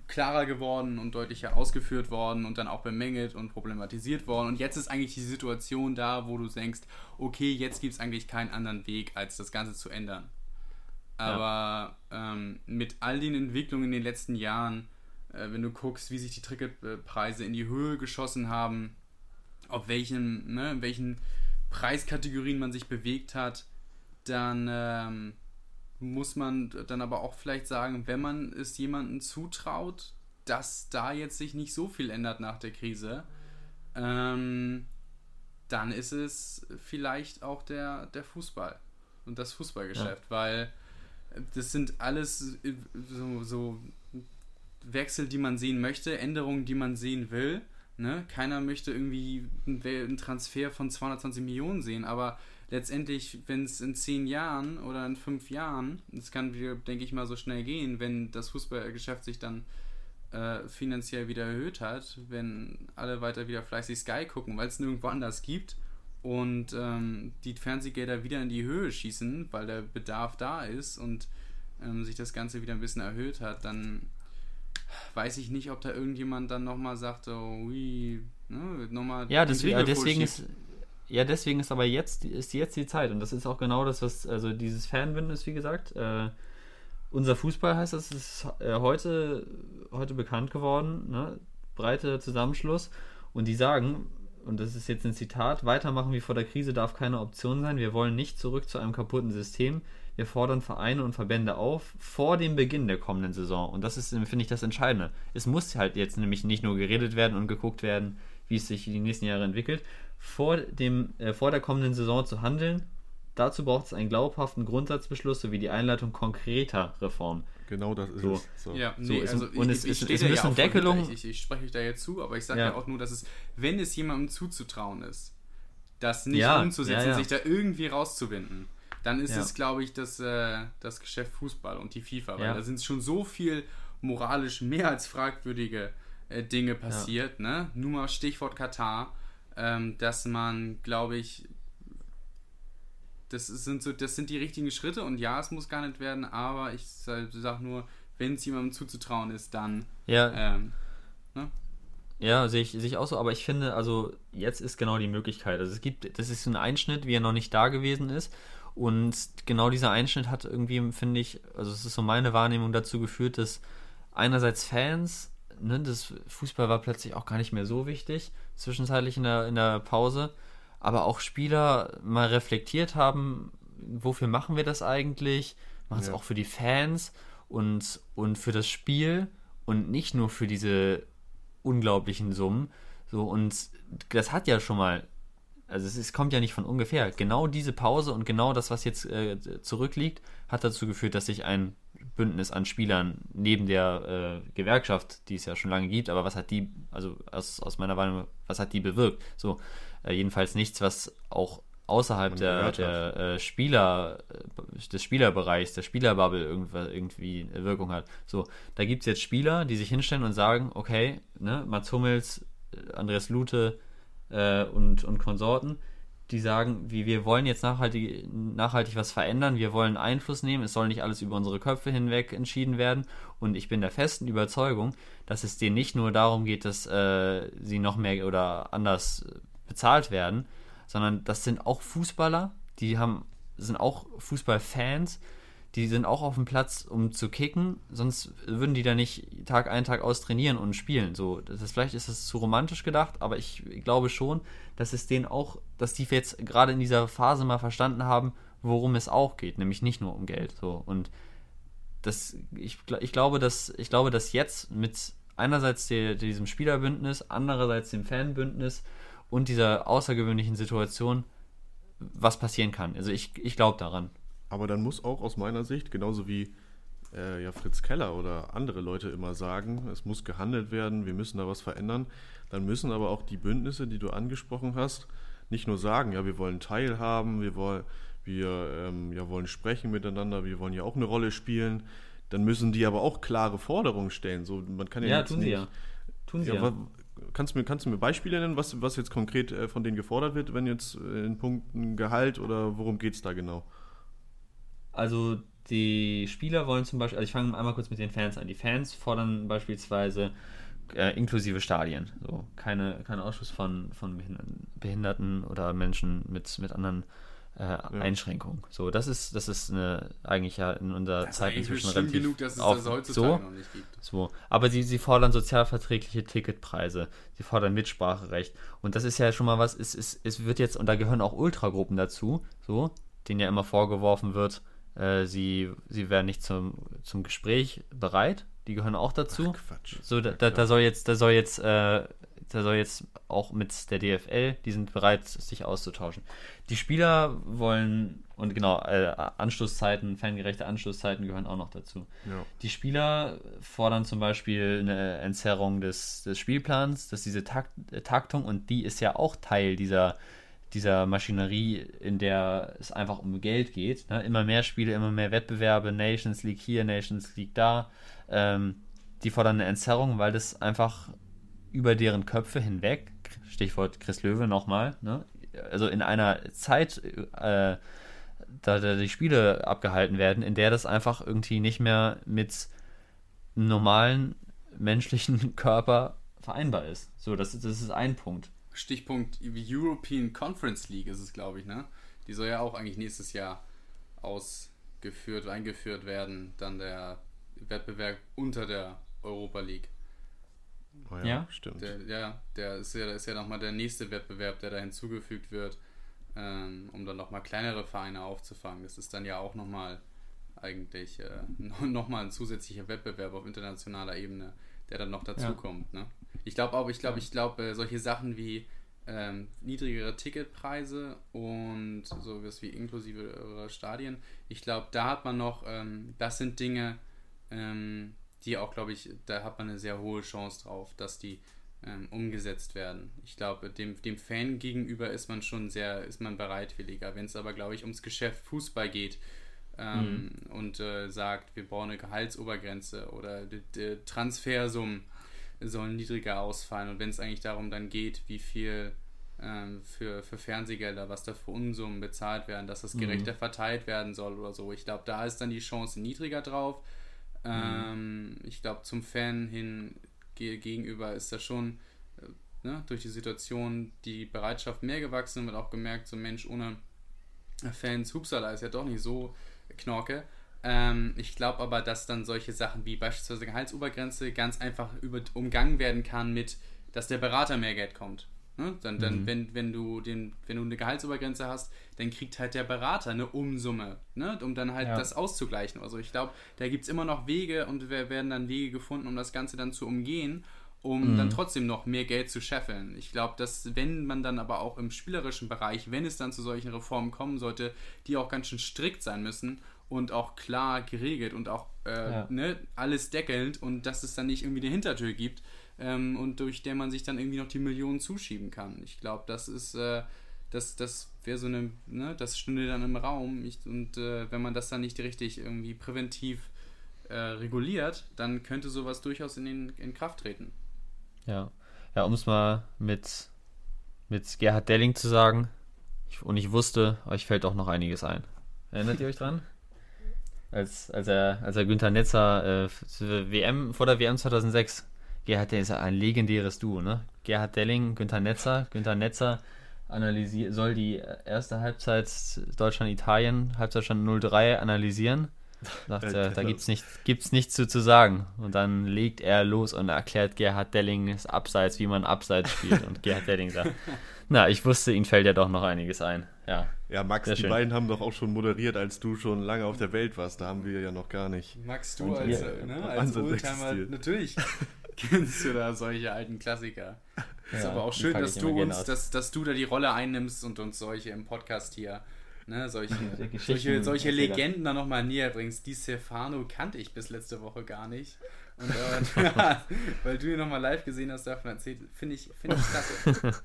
klarer geworden und deutlicher ausgeführt worden und dann auch bemängelt und problematisiert worden. Und jetzt ist eigentlich die Situation da, wo du denkst, okay, jetzt gibt es eigentlich keinen anderen Weg, als das Ganze zu ändern. Aber ja. ähm, mit all den Entwicklungen in den letzten Jahren, äh, wenn du guckst, wie sich die Ticketpreise in die Höhe geschossen haben, auf welchen, ne, in welchen Preiskategorien man sich bewegt hat, dann ähm, muss man dann aber auch vielleicht sagen, wenn man es jemandem zutraut, dass da jetzt sich nicht so viel ändert nach der Krise, ähm, dann ist es vielleicht auch der, der Fußball und das Fußballgeschäft, ja. weil das sind alles so, so Wechsel, die man sehen möchte, Änderungen, die man sehen will. Ne? Keiner möchte irgendwie einen Transfer von 220 Millionen sehen, aber letztendlich, wenn es in zehn Jahren oder in fünf Jahren, das kann, denke ich mal, so schnell gehen, wenn das Fußballgeschäft sich dann äh, finanziell wieder erhöht hat, wenn alle weiter wieder fleißig Sky gucken, weil es nirgendwo anders gibt und ähm, die Fernsehgelder wieder in die Höhe schießen, weil der Bedarf da ist und ähm, sich das Ganze wieder ein bisschen erhöht hat, dann weiß ich nicht, ob da irgendjemand dann nochmal sagt, oh, ui, ne, nochmal. Ja, ja deswegen ist. Ja, deswegen ist aber jetzt, ist jetzt die Zeit. Und das ist auch genau das, was, also dieses Fanbündnis, wie gesagt, äh, unser Fußball heißt das, ist äh, heute, heute bekannt geworden, ne? breiter Zusammenschluss. Und die sagen, und das ist jetzt ein Zitat, weitermachen wie vor der Krise darf keine Option sein. Wir wollen nicht zurück zu einem kaputten System. Wir fordern Vereine und Verbände auf vor dem Beginn der kommenden Saison. Und das ist, finde ich, das Entscheidende. Es muss halt jetzt nämlich nicht nur geredet werden und geguckt werden, wie es sich die nächsten Jahre entwickelt, vor, dem, äh, vor der kommenden Saison zu handeln. Dazu braucht es einen glaubhaften Grundsatzbeschluss sowie die Einleitung konkreter Reformen. Genau das ist so. es. So. Ja, nee, so, also und ich, es, ich, ich, es müssen ja Deckelungen. Ich, ich, spreche euch da jetzt zu, aber ich sage ja. ja. auch nur, dass es, wenn es jemandem zuzutrauen ist, das nicht ja, umzusetzen, sich da irgendwie rauszuwinden, dann ist es, glaube ich, das, äh, das Geschäft Fußball und die FIFA, weil da sind schon so viel moralisch mehr als fragwürdige äh, Dinge passiert, ne? Nur mal Stichwort Katar, ähm, dass man, glaube ich, das sind so, das sind die richtigen Schritte und ja, es muss gar nicht werden, aber ich sage nur, wenn es jemandem zuzutrauen ist, dann. Ja. Ähm, ne? Ja, sehe ich, sehe ich auch so, aber ich finde, also jetzt ist genau die Möglichkeit. Also es gibt, das ist ein Einschnitt, wie er noch nicht da gewesen ist. Und genau dieser Einschnitt hat irgendwie, finde ich, also es ist so meine Wahrnehmung dazu geführt, dass einerseits Fans, ne, das Fußball war plötzlich auch gar nicht mehr so wichtig, zwischenzeitlich in der, in der Pause aber auch Spieler mal reflektiert haben, wofür machen wir das eigentlich? Machen es ja. auch für die Fans und, und für das Spiel und nicht nur für diese unglaublichen Summen. So, und das hat ja schon mal, also es, ist, kommt ja nicht von ungefähr. Genau diese Pause und genau das, was jetzt äh, zurückliegt, hat dazu geführt, dass sich ein Bündnis an Spielern neben der äh, Gewerkschaft, die es ja schon lange gibt, aber was hat die, also aus, aus meiner Wahrnehmung, was hat die bewirkt? So, äh, jedenfalls nichts, was auch außerhalb der, der äh, Spieler, äh, des Spielerbereichs, der Spielerbubble irgendwie Wirkung hat. So, da gibt es jetzt Spieler, die sich hinstellen und sagen, okay, ne, Mats Hummels, äh, Andreas Lute äh, und, und Konsorten, die sagen, wie wir wollen jetzt nachhaltig, nachhaltig was verändern, wir wollen Einfluss nehmen, es soll nicht alles über unsere Köpfe hinweg entschieden werden. Und ich bin der festen Überzeugung, dass es denen nicht nur darum geht, dass äh, sie noch mehr oder anders bezahlt werden, sondern das sind auch Fußballer, die haben, sind auch Fußballfans, die sind auch auf dem Platz, um zu kicken, sonst würden die da nicht Tag ein, Tag aus trainieren und spielen. So, das ist, vielleicht ist das zu romantisch gedacht, aber ich glaube schon, dass es denen auch, dass die jetzt gerade in dieser Phase mal verstanden haben, worum es auch geht, nämlich nicht nur um Geld. So und das, ich, ich glaube, dass ich glaube, dass jetzt mit einerseits der, diesem Spielerbündnis, andererseits dem Fanbündnis und dieser außergewöhnlichen Situation was passieren kann. Also ich, ich glaube daran. Aber dann muss auch aus meiner Sicht, genauso wie äh, ja, Fritz Keller oder andere Leute immer sagen, es muss gehandelt werden, wir müssen da was verändern, dann müssen aber auch die Bündnisse, die du angesprochen hast, nicht nur sagen, ja, wir wollen teilhaben, wir wollen, wir ähm, ja, wollen sprechen miteinander, wir wollen ja auch eine Rolle spielen, dann müssen die aber auch klare Forderungen stellen. So, man kann ja, ja tun nicht, sie ja. Tun sie ja. ja kannst, du mir, kannst du mir Beispiele nennen, was, was jetzt konkret äh, von denen gefordert wird, wenn jetzt äh, in Punkten Gehalt oder worum geht es da genau? Also die Spieler wollen zum Beispiel, also ich fange einmal kurz mit den Fans an. Die Fans fordern beispielsweise äh, inklusive Stadien. So, keine, kein Ausschuss von, von Behinderten, oder Menschen mit, mit anderen äh, Einschränkungen. So, das ist, das ist eine, eigentlich ja in unserer Das Zeit inzwischen relativ genug, dass es auf, das heutzutage so, noch nicht gibt. so. Aber sie, sie fordern sozialverträgliche Ticketpreise, sie fordern Mitspracherecht. Und das ist ja schon mal was, es, es, es wird jetzt, und da gehören auch Ultragruppen dazu, so, denen ja immer vorgeworfen wird, äh, sie, sie wären nicht zum, zum Gespräch bereit. Die gehören auch dazu. Ach, Quatsch. So, da, da, da soll jetzt, da soll jetzt, äh, da soll jetzt auch mit der DFL, die sind bereit, sich auszutauschen. Die Spieler wollen, und genau, äh, Anschlusszeiten, fangerechte Anschlusszeiten gehören auch noch dazu. Ja. Die Spieler fordern zum Beispiel eine Entzerrung des, des Spielplans, dass diese Takt, Taktung, und die ist ja auch Teil dieser, dieser Maschinerie, in der es einfach um Geld geht. Ne? Immer mehr Spiele, immer mehr Wettbewerbe, Nations League hier, Nations League da. Ähm, die fordern eine Entzerrung, weil das einfach über deren Köpfe hinweg, Stichwort Chris Löwe nochmal, ne? also in einer Zeit, äh, da, da die Spiele abgehalten werden, in der das einfach irgendwie nicht mehr mit normalen menschlichen Körper vereinbar ist. So, das, das ist ein Punkt. Stichpunkt European Conference League ist es, glaube ich, ne? Die soll ja auch eigentlich nächstes Jahr ausgeführt, eingeführt werden. Dann der Wettbewerb unter der Europa League. Oh ja, Ja? stimmt. Der, ja, der ist ja, ist ja nochmal der nächste Wettbewerb, der da hinzugefügt wird, ähm, um dann nochmal kleinere Vereine aufzufangen. Das ist dann ja auch nochmal eigentlich äh, nochmal ein zusätzlicher Wettbewerb auf internationaler Ebene, der dann noch dazukommt. Ne? Ich glaube auch, ich glaube, ich glaube, äh, solche Sachen wie ähm, niedrigere Ticketpreise und sowas wie inklusive Stadien, ich glaube, da hat man noch, ähm, das sind Dinge, ähm, die auch, glaube ich, da hat man eine sehr hohe Chance drauf, dass die ähm, umgesetzt werden. Ich glaube, dem, dem Fan gegenüber ist man schon sehr, ist man bereitwilliger. Wenn es aber, glaube ich, ums Geschäft Fußball geht ähm, und äh, sagt, wir brauchen eine Gehaltsobergrenze oder Transfersummen sollen niedriger ausfallen und wenn es eigentlich darum dann geht, wie viel ähm, für, für Fernsehgelder, was da für Unsummen bezahlt werden, dass das gerechter verteilt werden soll oder so. Ich glaube, da ist dann die Chance niedriger drauf. Ähm, ich glaube, zum Fan hin ge gegenüber ist da schon äh, ne, durch die Situation die Bereitschaft mehr gewachsen und wird auch gemerkt, so Mensch, ohne Fans, Hupsala ist ja doch nicht so knorke. Ähm, ich glaube aber, dass dann solche Sachen wie beispielsweise Gehaltsobergrenze ganz einfach über, umgangen werden kann mit, dass der Berater mehr Geld kommt. Ne? Dann, dann wenn, wenn, du den, wenn du eine Gehaltsobergrenze hast, dann kriegt halt der Berater eine Umsumme, ne? um dann halt Ja. das auszugleichen. Also ich glaube, da gibt es immer noch Wege und wir werden dann Wege gefunden, um das Ganze dann zu umgehen, um dann trotzdem noch mehr Geld zu scheffeln. Ich glaube, dass wenn man dann aber auch im spielerischen Bereich, wenn es dann zu solchen Reformen kommen sollte, die auch ganz schön strikt sein müssen und auch klar geregelt und auch äh, Ja. ne, alles deckelnd und dass es dann nicht irgendwie eine Hintertür gibt ähm, und durch der man sich dann irgendwie noch die Millionen zuschieben kann. Ich glaube, das ist, äh, das, das wäre so eine, ne, das stünde dann im Raum ich, und äh, wenn man das dann nicht richtig irgendwie präventiv äh, reguliert, dann könnte sowas durchaus in, den, in Kraft treten. Ja, ja um es mal mit, mit Gerhard Delling zu sagen, ich, und ich wusste, euch fällt auch noch einiges ein. Erinnert ihr euch dran? Als, als, er, als er Günther Netzer äh, WM, vor der WM 2006, Gerhard Delling ist ein legendäres Duo, ne? Gerhard Delling, Günther Netzer, Günther Netzer analysier, soll die erste Halbzeit Deutschland-Italien, Halbzeitstand 0-3 analysieren. Sagt er, da gibt's nicht, gibt's nichts zu, zu sagen. Und dann legt er los und erklärt Gerhard Delling das Abseits, wie man Abseits spielt. Und Gerhard Delling sagt, na, ich wusste, Ihnen fällt ja doch noch einiges ein. Ja, Ja, Max, Sehr die schön. beiden haben doch auch schon moderiert, als du schon lange auf der Welt warst. Da haben wir ja noch gar nicht. Max, du Und als, ihr- ne, Ansatz als Oldtimer, natürlich kennst du da solche alten Klassiker. ist Ja, aber auch schön, dass du uns, dass, dass du da die Rolle einnimmst und uns solche im Podcast hier, ne, solche, solche, solche. Legenden da nochmal näher bringst. Die Stefano kannte ich bis letzte Woche gar nicht. Und äh, weil du ihn nochmal live gesehen hast, davon erzählt, finde ich, finde ich klasse.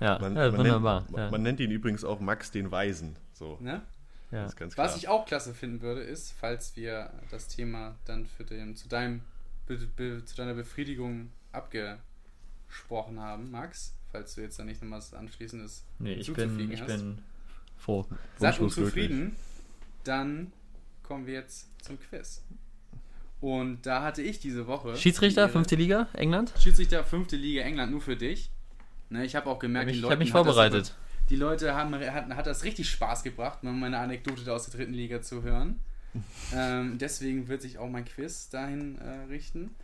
Ja, Man, ja man wunderbar. Nennt, ja. man nennt ihn übrigens auch Max den Weisen. So, Ne? ja. das ist ganz klar. Was ich auch klasse finden würde, ist, falls wir das Thema dann für den, zu, deinem, be, be, zu deiner Befriedigung abgesprochen haben, Max, falls du jetzt da nicht noch was Anschließendes Nee, ich bin, ich hast. bin froh. Seid Wunschlos unzufrieden, dann kommen wir jetzt zum Quiz. Und da hatte ich diese Woche. Schiedsrichter, die fünfte Liga, England? Schiedsrichter, fünfte Liga England, nur für dich. Ne, ich habe auch gemerkt, Ich die habe Leute mich vorbereitet. die Leute haben hat, hat das richtig Spaß gebracht, mal meine Anekdote da aus der dritten Liga zu hören. ähm, deswegen wird sich auch mein Quiz dahin äh, richten.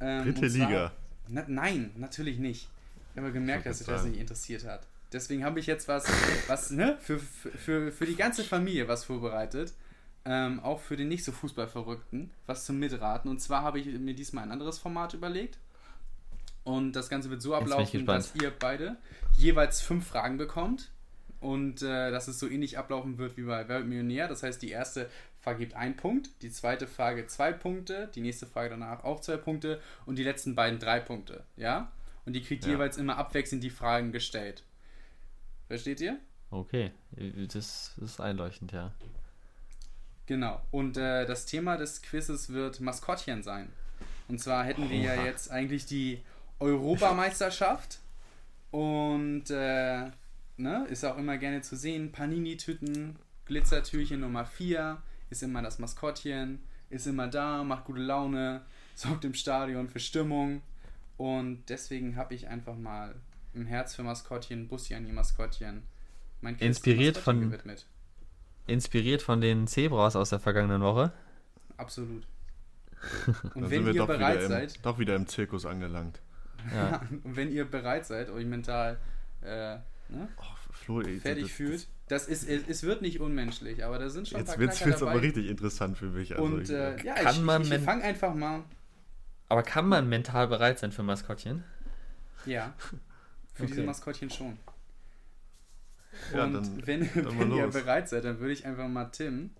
Ähm, Dritte zwar- Liga. Na, nein, natürlich nicht. Ich habe gemerkt, Ich dass sich das nicht interessiert hat. Deswegen habe ich jetzt was, was ne, für, für, für, für die ganze Familie was vorbereitet. Ähm, auch für den nicht so Fußballverrückten, was zum Mitraten. Und zwar habe ich mir diesmal ein anderes Format überlegt. Und das Ganze wird so ablaufen, dass ihr beide jeweils fünf Fragen bekommt. Und äh, dass es so ähnlich ablaufen wird wie bei Wer Millionär. Das heißt, die erste Frage gibt einen Punkt, die zweite Frage zwei Punkte, die nächste Frage danach auch zwei Punkte und die letzten beiden drei Punkte. Ja? Und die kriegt Ja. jeweils immer abwechselnd die Fragen gestellt. Versteht ihr? Okay, das ist einleuchtend, ja. Genau. Und äh, das Thema des Quizzes wird Maskottchen sein. Und zwar hätten wir ja Oha. jetzt eigentlich die Europameisterschaft. Und äh, ne, ist auch immer gerne zu sehen. Panini-Tüten, Glitzertürchen Nummer 4, ist immer das Maskottchen, ist immer da, macht gute Laune, sorgt im Stadion für Stimmung. Und deswegen habe ich einfach mal im Herz für Maskottchen, Bussi an die Maskottchen, mein Quiz Inspiriert Maskottchen von- gewidmet. Inspiriert von den Zebras aus der vergangenen Woche. Absolut. Dann Und sind wenn wir ihr doch bereit im, seid, doch wieder im Zirkus angelangt. Ja. und wenn ihr bereit seid, euch mental äh, ne, Oh, Flo, ey, fertig das, fühlt, das ist, es, es wird nicht unmenschlich, aber da sind schon ein Jetzt wird es aber richtig interessant für mich. Also und ich, äh, ja, Kann ich, man ich, fange einfach mal, Aber kann man mental bereit sein für Maskottchen? ja, für diese Okay. Maskottchen schon. Ja, und dann- wenn, dann wenn ihr bereit seid, dann würde ich einfach mal Tim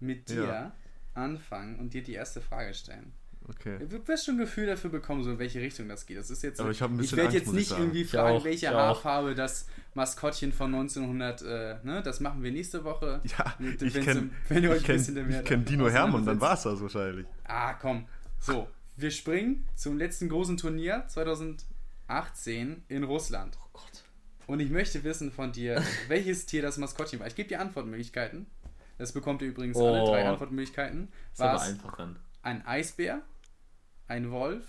mit dir Ja. anfangen und dir die erste Frage stellen. Okay. Du wirst schon ein Gefühl dafür bekommen, so in welche Richtung das geht. Das ist jetzt. Aber ich hab ein bisschen werde Angst, jetzt ich nicht irgendwie Ich fragen, auch, welche ich auch. Haarfarbe das Maskottchen von 1900. Äh, ne, das machen wir nächste Woche. Ja, Mit- ich kenne im- wenn ihr euch ein kenn, bisschen mehr ich kenn Dino Hermann, dann war es das wahrscheinlich. Ah, komm. So, wir springen zum letzten großen Turnier 2018 in Russland. Oh Gott. Und ich möchte wissen von dir, welches Tier das Maskottchen war. Ich gebe dir Antwortmöglichkeiten. Das bekommt ihr übrigens alle Oh. drei Antwortmöglichkeiten. War es einfach dann. ein Eisbär, ein Wolf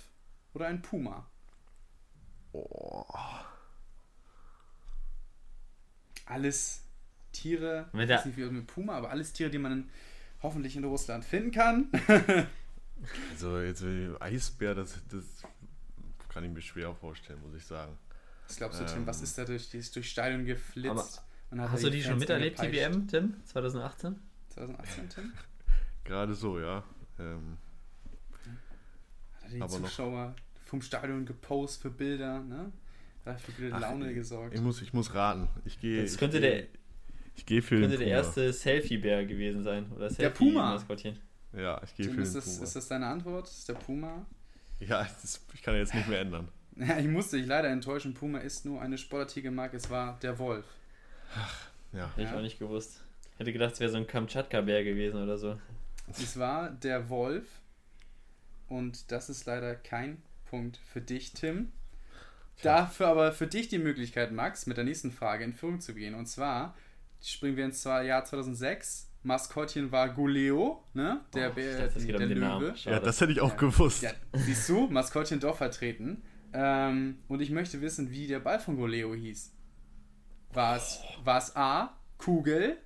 oder ein Puma? Oh, Alles Tiere, ich weiß nicht wie mit Puma, aber alles Tiere, die man hoffentlich in Russland finden kann. also jetzt Eisbär, das, das kann ich mir schwer vorstellen, muss ich sagen. Was glaubst du, Tim, was Ähm. ist da durch, die ist durch Stadion geflitzt? und hat Hast du die schon miterlebt, die angepeitscht? WM, Tim? 2018? 2018, Tim? Gerade so, ja. Ähm, die Aber noch- Zuschauer vom Stadion gepostet für Bilder, ne? Da hat für gute Ach, Laune ich- gesorgt. ich, muss, ich muss raten. Ich gehe. Das ich könnte gehe- der- Ich gehe für Könnte den der Puma. erste Selfie-Bär gewesen sein. Oder Der Puma. Selfie-Maskottchen. Ja, ich gehe Tim, für ist den das, Puma. ist das deine Antwort? Ist der Puma? ja, das, ich kann jetzt nicht mehr ändern. Ja, ich musste dich leider enttäuschen. Puma ist nur eine Sportartikelmarke. Es war der Wolf. Ja. Hätte ich Ja. auch nicht gewusst. Hätte gedacht, es wäre so ein Kamtschatka-Bär gewesen oder so. Es war der Wolf. Und das ist leider kein Punkt für dich, Tim. Dafür aber für dich die Möglichkeit, Max, mit der nächsten Frage in Führung zu gehen. Und zwar springen wir ins Jahr 2006. Maskottchen war Guleo, ne? Der, Oh, Bär, ich dachte, um der den Löwe. Ja, das hätte ich auch Ja. gewusst. Ja, siehst du, Maskottchen doch vertreten. Ähm, und ich möchte wissen, wie der Ball von Goleo hieß. War es, war es A, Kugel,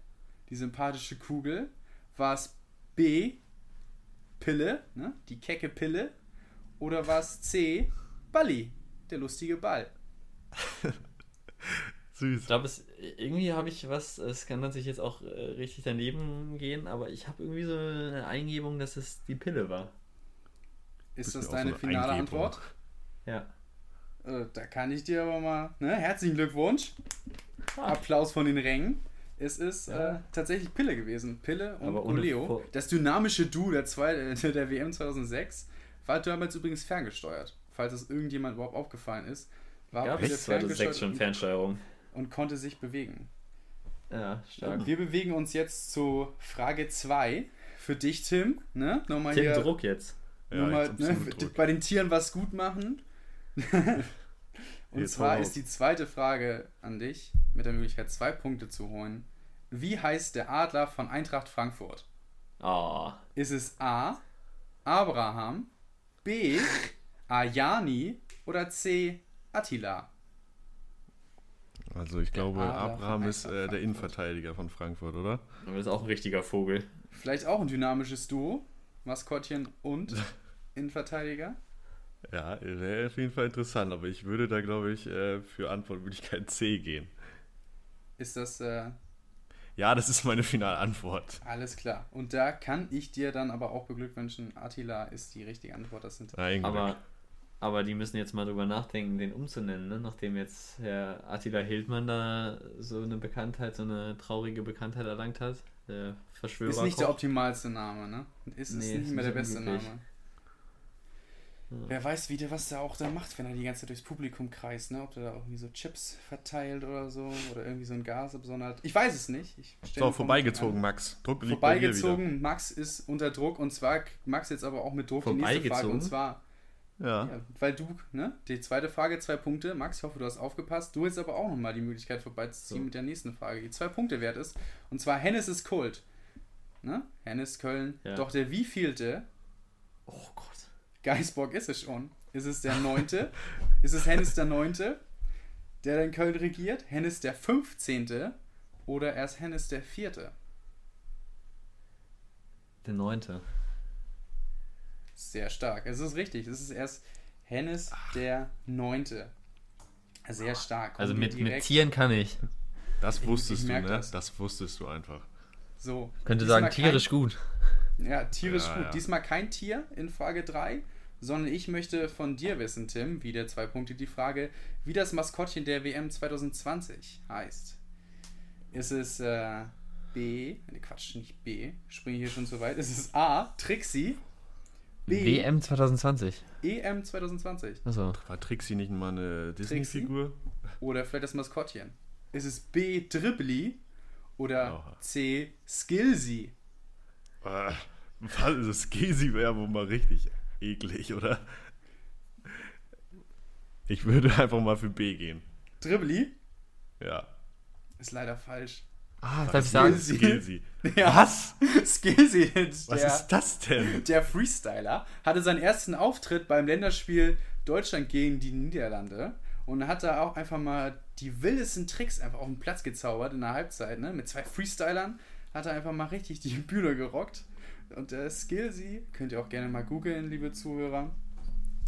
die sympathische Kugel? War es B, Pille, ne, die kecke Pille? Oder war es C, Balli, der lustige Ball? Süß. Ich glaube, es irgendwie habe ich was, es kann natürlich jetzt auch äh, richtig daneben gehen, aber ich habe irgendwie so eine Eingebung, dass es die Pille war. Ist das deine so finale Eingebung. Antwort? Ja. Äh, da kann ich dir aber mal, ne, herzlichen Glückwunsch. Ah. Applaus von den Rängen. Es ist Ja. äh, tatsächlich Pille gewesen. Pille und. Vor- Das dynamische Duo der, zwei, äh, der WM 2006 war damals übrigens ferngesteuert. Falls es irgendjemand überhaupt aufgefallen ist. War Gab Pille es 2006 schon und, Fernsteuerung. und konnte sich bewegen. Ja, stark. Wir bewegen uns jetzt zu Frage 2. Für dich, Tim. Ne? Nochmal Tim hier. Druck jetzt. Ja, jetzt ne, Druck. bei den Tieren was gut machen. Und Jetzt zwar ist die zweite Frage an dich, mit der Möglichkeit, zwei Punkte zu holen. Wie heißt der Adler von Eintracht Frankfurt? Oh. Ist es A. Abraham, B. Ayani oder C. Attila? Also ich glaube, Adler Abraham ist äh, der. Innenverteidiger von Frankfurt, oder? Aber das ist auch ein richtiger Vogel. Vielleicht auch ein dynamisches Duo. Maskottchen und Innenverteidiger. Ja, wäre auf jeden Fall interessant, aber ich würde da, glaube ich, äh, für Antwortmöglichkeit C gehen. Ist das äh, Ja, das ist meine finale Antwort. alles klar? Und da kann ich dir dann aber auch beglückwünschen. Attila ist die richtige Antwort. Das sind Nein, Aber, aber die müssen jetzt mal drüber nachdenken, den umzunennen, ne? nachdem jetzt Herr Attila Hildmann da so eine Bekanntheit, so eine traurige Bekanntheit erlangt hat. Der Verschwörer. Ist nicht der optimalste Name, ne? Ist es Nee, nicht ist mehr der beste Name. Wer weiß, wie der, was der auch da macht, wenn er die ganze Zeit durchs Publikum kreist, ne? Ob der da irgendwie so Chips verteilt oder so oder irgendwie so ein Gas absondert. Ich weiß es nicht. Ich So, vorbeigezogen, Max. Druck liegt. Vorbeigezogen, Max ist unter Druck und zwar Max jetzt aber auch mit Druck die nächste Frage Vorbeigezogen? und zwar, Ja. ja, weil du, ne? Die zweite Frage, zwei Punkte. Max, ich hoffe, du hast aufgepasst. Du hast aber auch nochmal die Möglichkeit vorbeizuziehen So. mit der nächsten Frage, die zwei Punkte wert ist. Und zwar Hennes ist Kult. Ne? Hennes Köln. Ja. Doch der wievielte Oh Gott. Geisbock ist es schon. Ist es der neunte? ist es Hennes der neunte, der in Köln regiert? Hennes der fünfzehnte? Oder erst Hennes der vierte? Der neunte. Sehr stark. Es ist richtig. Es ist erst Hennes der neunte. Sehr stark. Also Kommen mit, mit Tieren kann ich. Das Ich- wusstest ich du, ne? das. Das. wusstest du einfach. So. Könnte Diesmal sagen, tierisch gut. Kein, ja, tierisch Ja, gut. ja. Diesmal kein Tier in Frage 3, sondern ich möchte von dir wissen, Tim, wieder zwei Punkte die Frage, wie das Maskottchen der WM 2020 heißt. Ist es äh, B, ne Quatsch, nicht B, springe hier schon zu weit. Ist es A, Trixie, B, WM 2020. EM 2020 Achso. War Trixie nicht mal eine Disney-Figur? oder vielleicht das Maskottchen? Ist es B, Dribbly oder Oha. C, Skillsy? Äh, was? Wäre wohl mal richtig eklig, oder? Ich würde einfach mal für B gehen. Dribbly Ja. ist leider falsch. Ah, Was darf ich sagen? Skillsy? Skillsy. Ja, Was? Skillsy, Was der, ist das denn? der Freestyler, hatte seinen ersten Auftritt beim Länderspiel Deutschland gegen die Niederlande und hat da auch einfach mal die wildesten Tricks einfach auf den Platz gezaubert in der Halbzeit. Ne? Mit zwei Freestylern hat er einfach mal richtig die Bühne gerockt. Und der Skillsy, könnt ihr auch gerne mal googeln, liebe Zuhörer,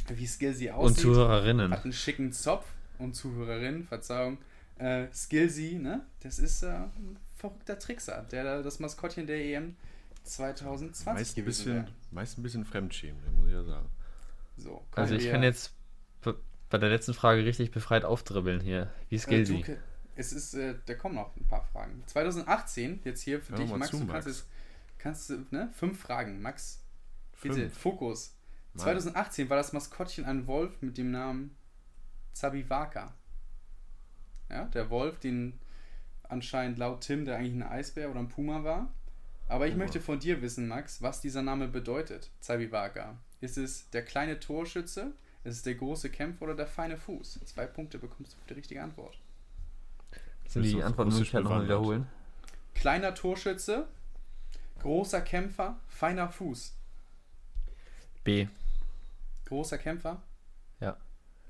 wie Skillsy Und aussieht. Zuhörerinnen. Hat einen schicken Zopf und Zuhörerin, Verzeihung. Äh, Skillsy, ne? Das ist äh, ein verrückter Trickser, der da das Maskottchen der EM 2020 Meist ein, gewesen bisschen, wäre. meist ein bisschen Fremdschämen, muss ich ja sagen. So, Also ich kann jetzt be- bei der letzten Frage richtig befreit aufdribbeln hier. Wie äh, Skillsy. du, es ist, äh, da kommen noch ein paar Fragen. 2018, jetzt hier für Hör dich, Max, zu, du kannst Max. jetzt, kannst du, ne? Fünf Fragen, Max. Bitte, Fünf. Fokus. Mann. 2018 war das Maskottchen ein Wolf mit dem Namen Zabiwaka. Ja, der Wolf, den anscheinend laut Tim, der eigentlich ein Eisbär oder ein Puma war. Aber ich Puma. möchte von dir wissen, Max, was dieser Name bedeutet, Zabiwaka. Ist es der kleine Torschütze, ist es der große Kämpfer oder der feine Fuß? Zwei Punkte bekommst du für die richtige Antwort. Sind die auf Antwortmöglichkeit Russisch nochmal wiederholen? Kleiner Torschütze, großer Kämpfer, feiner Fuß. B. Großer Kämpfer? Ja.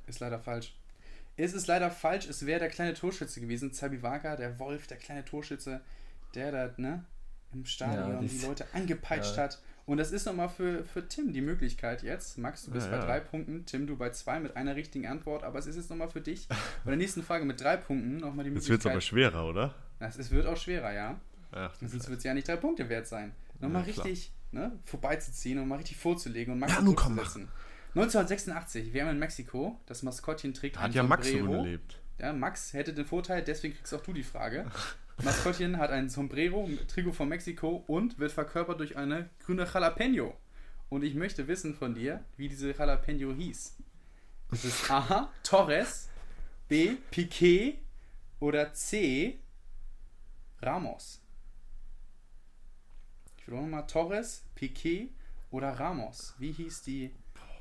Ist leider falsch. Es ist leider falsch, es wäre der kleine Torschütze gewesen, Zabiwaka, der Wolf, der kleine Torschütze, der da, ne, im Stadion Ja, die Leute angepeitscht ja. hat. Und das ist nochmal für, für Tim die Möglichkeit jetzt. Max, du bist Ja, bei ja. drei Punkten, Tim, du bei zwei mit einer richtigen Antwort, aber es ist jetzt nochmal für dich bei der nächsten Frage mit drei Punkten nochmal die Jetzt wird es aber Möglichkeit. schwerer, oder? Das, es wird auch schwerer, ja. Ach, Sonst wird es ja nicht drei Punkte wert sein. Nochmal Ja, richtig ne, vorbeizuziehen und mal richtig vorzulegen und Max Ja, nun komm, zu setzen. 1986, wir haben in Mexiko, das Maskottchen trägt Da ein hat ja Max Sombrero. gelebt. Ja, Max hätte den Vorteil, deswegen kriegst auch du die Frage. Maskottchen hat ein Sombrero, Trikot von Mexiko und wird verkörpert durch eine grüne Jalapeno. Und ich möchte wissen von dir, wie diese Jalapeno hieß. Ist es A. Torres, B. Piquet oder C. Ramos? Ich will nochmal Torres, Piquet oder Ramos. Wie hieß die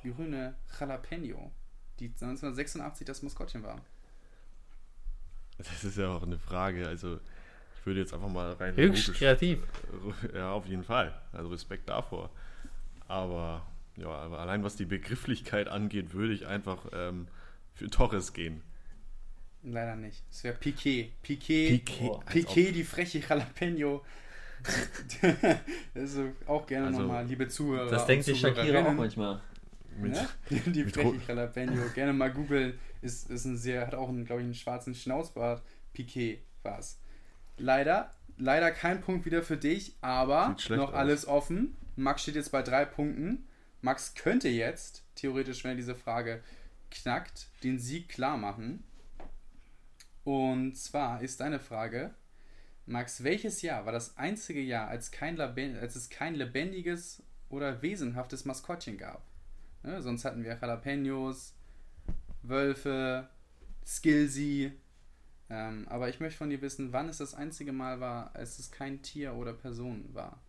grüne Jalapeno, die 1986 das Maskottchen war? Das ist ja auch eine Frage. Also, ich Ich würde jetzt einfach mal rein. Höchst logisch- kreativ. Ja, auf jeden Fall. Also Respekt davor. Aber ja, aber allein was die Begrifflichkeit angeht, würde ich einfach ähm, für Torres gehen. Leider nicht. Es wäre Piquet. Piquet. Piquet, Oh. Piquet, die freche Jalapeno. also auch gerne Also, nochmal, liebe Zuhörer. Das denkt sich Shakira auch manchmal. Mit, Ne? Die freche Jalapeno. Gerne mal googeln. Ist, ist ein sehr, hat auch einen, glaube ich, einen schwarzen Schnauzbart. Piquet war's. Leider, leider kein Punkt wieder für dich, aber noch aus. alles offen. Max steht jetzt bei drei Punkten. Max könnte jetzt, theoretisch, wenn er diese Frage knackt, den Sieg klar machen. Und zwar ist deine Frage, Max, welches Jahr war das einzige Jahr, als, kein als es kein lebendiges oder wesenhaftes Maskottchen gab? Ne, sonst hatten wir Jalapenos, Wölfe, Skillsy. Ähm, aber ich möchte von dir wissen, wann es das einzige Mal war, als es kein Tier oder Person war,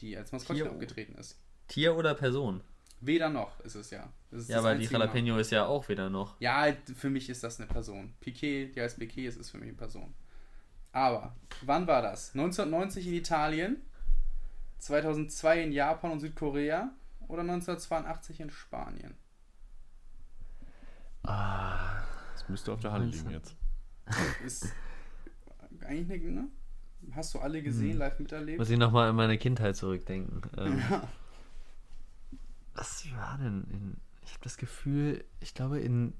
die als Maskottchen Tier- aufgetreten ist. Tier oder Person? Weder noch ist es ja. Ist Ja, aber die einzige Mal. Jalapeno ist ja auch wieder noch. Ja, für mich ist das eine Person. Piquet, die heißt Piquet, es ist für mich eine Person. Aber, wann war das? 1990 in Italien, 2002 in Japan und Südkorea oder 1982 in Spanien? Ah, das müsste auf der Hand liegen jetzt. Ist eigentlich eine, ne? Hast du alle gesehen, Hm. live miterlebt? muss ich nochmal an meine Kindheit zurückdenken. Ähm, was war denn in. Ich habe das Gefühl, ich glaube in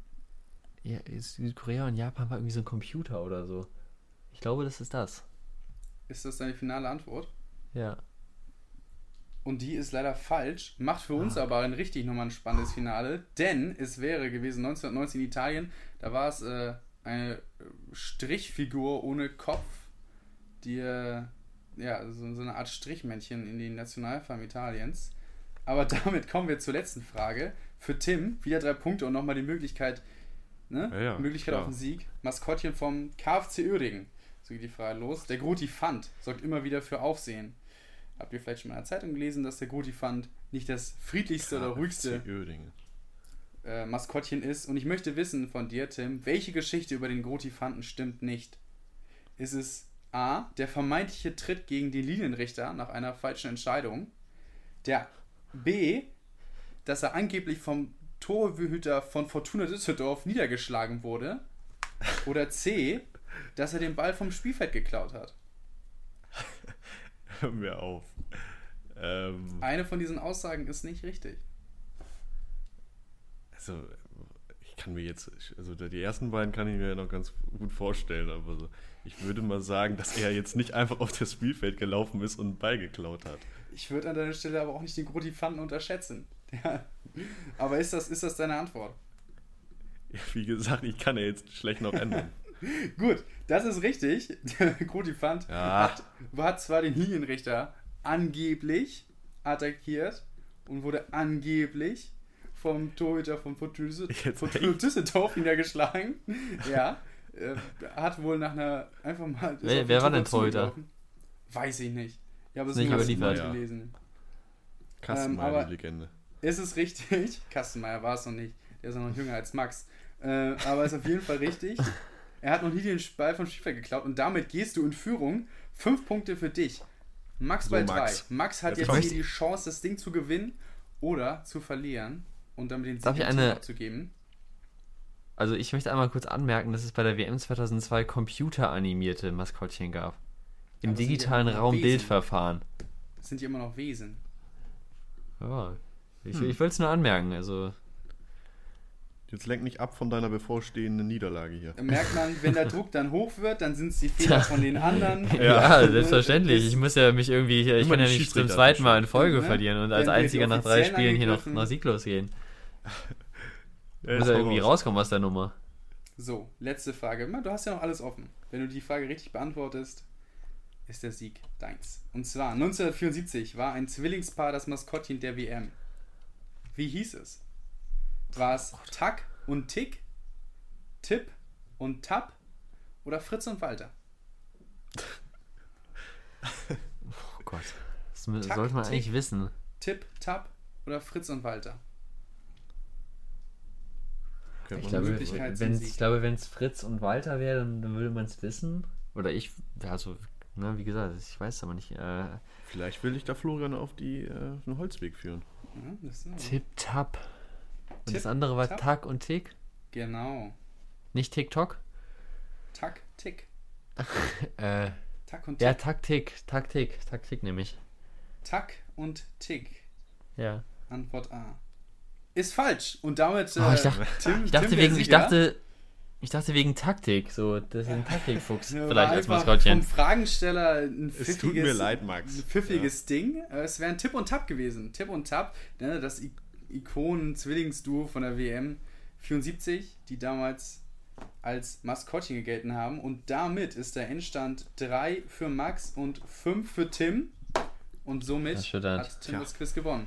ja, Südkorea und Japan war irgendwie so ein Computer oder so. Ich glaube, das ist das. Ist das deine finale Antwort? Ja. Und die ist leider falsch, macht für uns Ah. aber ein richtig nochmal ein spannendes Finale, denn es wäre gewesen 1919 in Italien, da war es äh, eine äh, Strichfigur ohne Kopf, die, äh, ja, so, so eine Art Strichmännchen in die Nationalfarm Italiens. Aber damit kommen wir zur letzten Frage. Für Tim wieder drei Punkte und nochmal die Möglichkeit, ne? Ja, ja, Möglichkeit klar. auf den Sieg. Maskottchen vom KfC Uerdingen. So geht die Frage los. Der Gruti-Fand sorgt immer wieder für Aufsehen. Habt ihr vielleicht schon mal in der Zeitung gelesen, dass der Gruti-Fand nicht das friedlichste oder ruhigste äh, Maskottchen ist? Und ich möchte wissen von dir, Tim, welche Geschichte über den Gruti-Fanden stimmt nicht? Ist es A, der vermeintliche Tritt gegen den Linienrichter nach einer falschen Entscheidung? Der B, dass er angeblich vom Torhüter von Fortuna Düsseldorf niedergeschlagen wurde? Oder C, dass er den Ball vom Spielfeld geklaut hat? Hör mir auf. Ähm, Eine von diesen Aussagen ist nicht richtig. also, ich kann mir jetzt, also die ersten beiden kann ich mir noch ganz gut vorstellen, aber so, ich würde mal sagen, dass er jetzt nicht einfach auf das Spielfeld gelaufen ist und einen Ball geklaut hat. Ich würde an deiner Stelle aber auch nicht den Gruti-Fanden unterschätzen. Ja. Aber ist das, ist das deine Antwort? Wie gesagt, ich kann ja jetzt schlecht noch ändern. Gut, das ist richtig. Der Gruti-Fand Ja. hat, hat zwar den Linienrichter angeblich attackiert und wurde angeblich vom Torhüter von Fortuna Düsseldorf- niedergeschlagen. Ja. Äh, hat wohl nach einer einfach mal. Wer- wer war denn Torhüter? Weiß ich nicht. Ich habe es Ist nicht überliefert. mal gelesen. Kastenmeier, aber- die Legende. Ist es richtig? Kastenmeier war es noch nicht. Der ist noch jünger als Max. Äh, aber ist auf jeden Fall richtig. Er hat noch nie den Ball vom Spielfeld geklaut und damit gehst du in Führung. Fünf Punkte für dich. Max So, bei drei. Max. Max hat Jetzt jetzt hier die Chance, das Ding zu gewinnen oder zu verlieren und damit den Sieg Darf ich eine- abzugeben. Also ich möchte einmal kurz anmerken, dass es bei der WM 2002 computeranimierte Maskottchen gab. Im Aber die digitalen Raum Wesen? Bildverfahren. Das sind ja immer noch Wesen. Ja. Ich, Hm. ich will es nur anmerken, also. Jetzt lenk nicht ab von deiner bevorstehenden Niederlage hier. Da merkt man, wenn der Druck dann hoch wird, dann sind es die Fehler von den anderen. Ja, Äh, selbstverständlich. Ich muss ja mich irgendwie, ich Immer kann ja nicht zum zweiten Mal in Folge Ne? verlieren und als einziger nach drei Spielen hier noch, noch sieglos gehen. Er Muss ja irgendwie raus. rauskommen aus der Nummer. So, letzte Frage. Du hast ja noch alles offen. Wenn du die Frage richtig beantwortest, ist der Sieg deins. Und zwar 1974 war ein Zwillingspaar das Maskottchen der WM. Wie hieß es? War es Tack und Tick, Tipp und Tapp oder Fritz und Walter? Oh Gott. Das Tack, sollte man Tick. eigentlich wissen. Tipp, Tapp oder Fritz und Walter? Ich man glaube, nicht. Möglichkeit zum wenn Sieg. ich glaube, wenn es Fritz und Walter wäre, dann, dann würde man es wissen. Oder ich, also Ne, wie gesagt, ich weiß aber nicht. Äh, Vielleicht will ich da Florian auf, die, äh, auf den Holzweg führen. Ja, das ist Tip-Tap. Und das andere war. Tag und Tick? genau. Nicht TikTok? Tack, Tick. Äh, Tack und Tick. ja, Taktik. Taktik. Taktik nämlich. Tack und Tick. Ja. Antwort A. Ist falsch. Und damit. Oh, ich dachte, Tim, ich dachte Tim wegen, ich dachte, ich dachte wegen Taktik. So, das ist ein Taktikfuchs. Ja, vielleicht als Maskottchen. Vom Fragensteller ein Es pfiffiges, tut mir leid, Max. ein pfiffiges Ding. Äh, Es wäre ein Tipp und Tap gewesen. Tipp und Tap, ne, das Ikonen-Zwillingsduo von der WM 74, die damals als Maskottchen gegelten haben. Und damit ist der Endstand 3 für Max und 5 für Tim. Und somit hat Tim Tja. das Quiz gewonnen.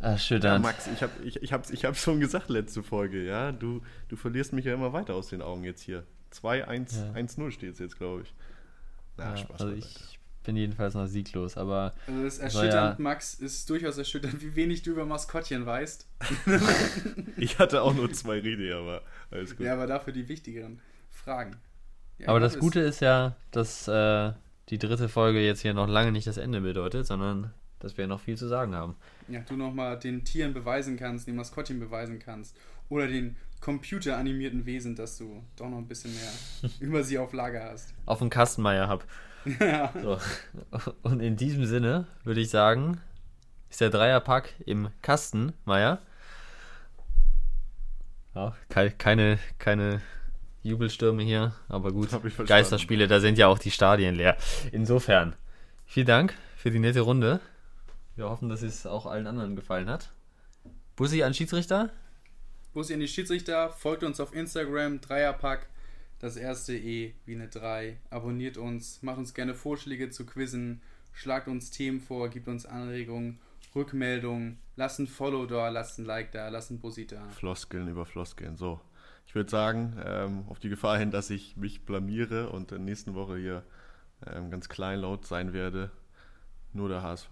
Ja, Erschütternd. Max, ich habe ich, ich hab's, ich hab's schon gesagt letzte Folge, ja. Du, du verlierst mich ja immer weiter aus den Augen jetzt hier. 2-1-1-0 steht es jetzt, glaube ich. Na, Ja, Spaß also ich bin jedenfalls noch sieglos, aber Also das erschütternd, ja- Max, ist durchaus erschütternd, wie wenig du über Maskottchen weißt. Ich hatte auch nur zwei Rede, aber alles gut. Ja, aber dafür die wichtigeren Fragen. Ja, Aber ich das Gute ist ja, dass äh, die dritte Folge jetzt hier noch lange nicht das Ende bedeutet, sondern dass wir noch viel zu sagen haben. Ja, du nochmal den Tieren beweisen kannst, den Maskottchen beweisen kannst. Oder den computeranimierten Wesen, dass du doch noch ein bisschen mehr über sie auf Lager hast. Auf dem Kastenmeier hab. Ja. So. Und in diesem Sinne würde ich sagen, ist der Dreierpack im Kasten, Meier. Ja, kei- keine, keine Jubelstürme hier, aber gut. Geisterspiele, da sind ja auch die Stadien leer. Insofern, vielen Dank für die nette Runde. Wir hoffen, dass es auch allen anderen gefallen hat. Bussi an Schiedsrichter. Bussi an die Schiedsrichter, folgt uns auf Instagram, Dreierpack, das erste E wie eine 3. Abonniert uns, macht uns gerne Vorschläge zu Quizzen, schlagt uns Themen vor, gibt uns Anregungen, Rückmeldungen, lasst ein Follow da, lasst ein Like da, lasst ein Bussi da. Floskeln über Floskeln. So, ich würde sagen, ähm, auf die Gefahr hin, dass ich mich blamiere und in der nächsten Woche hier ähm, ganz kleinlaut sein werde, nur der HSV.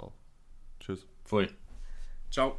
Tschüss. Voll. Ciao.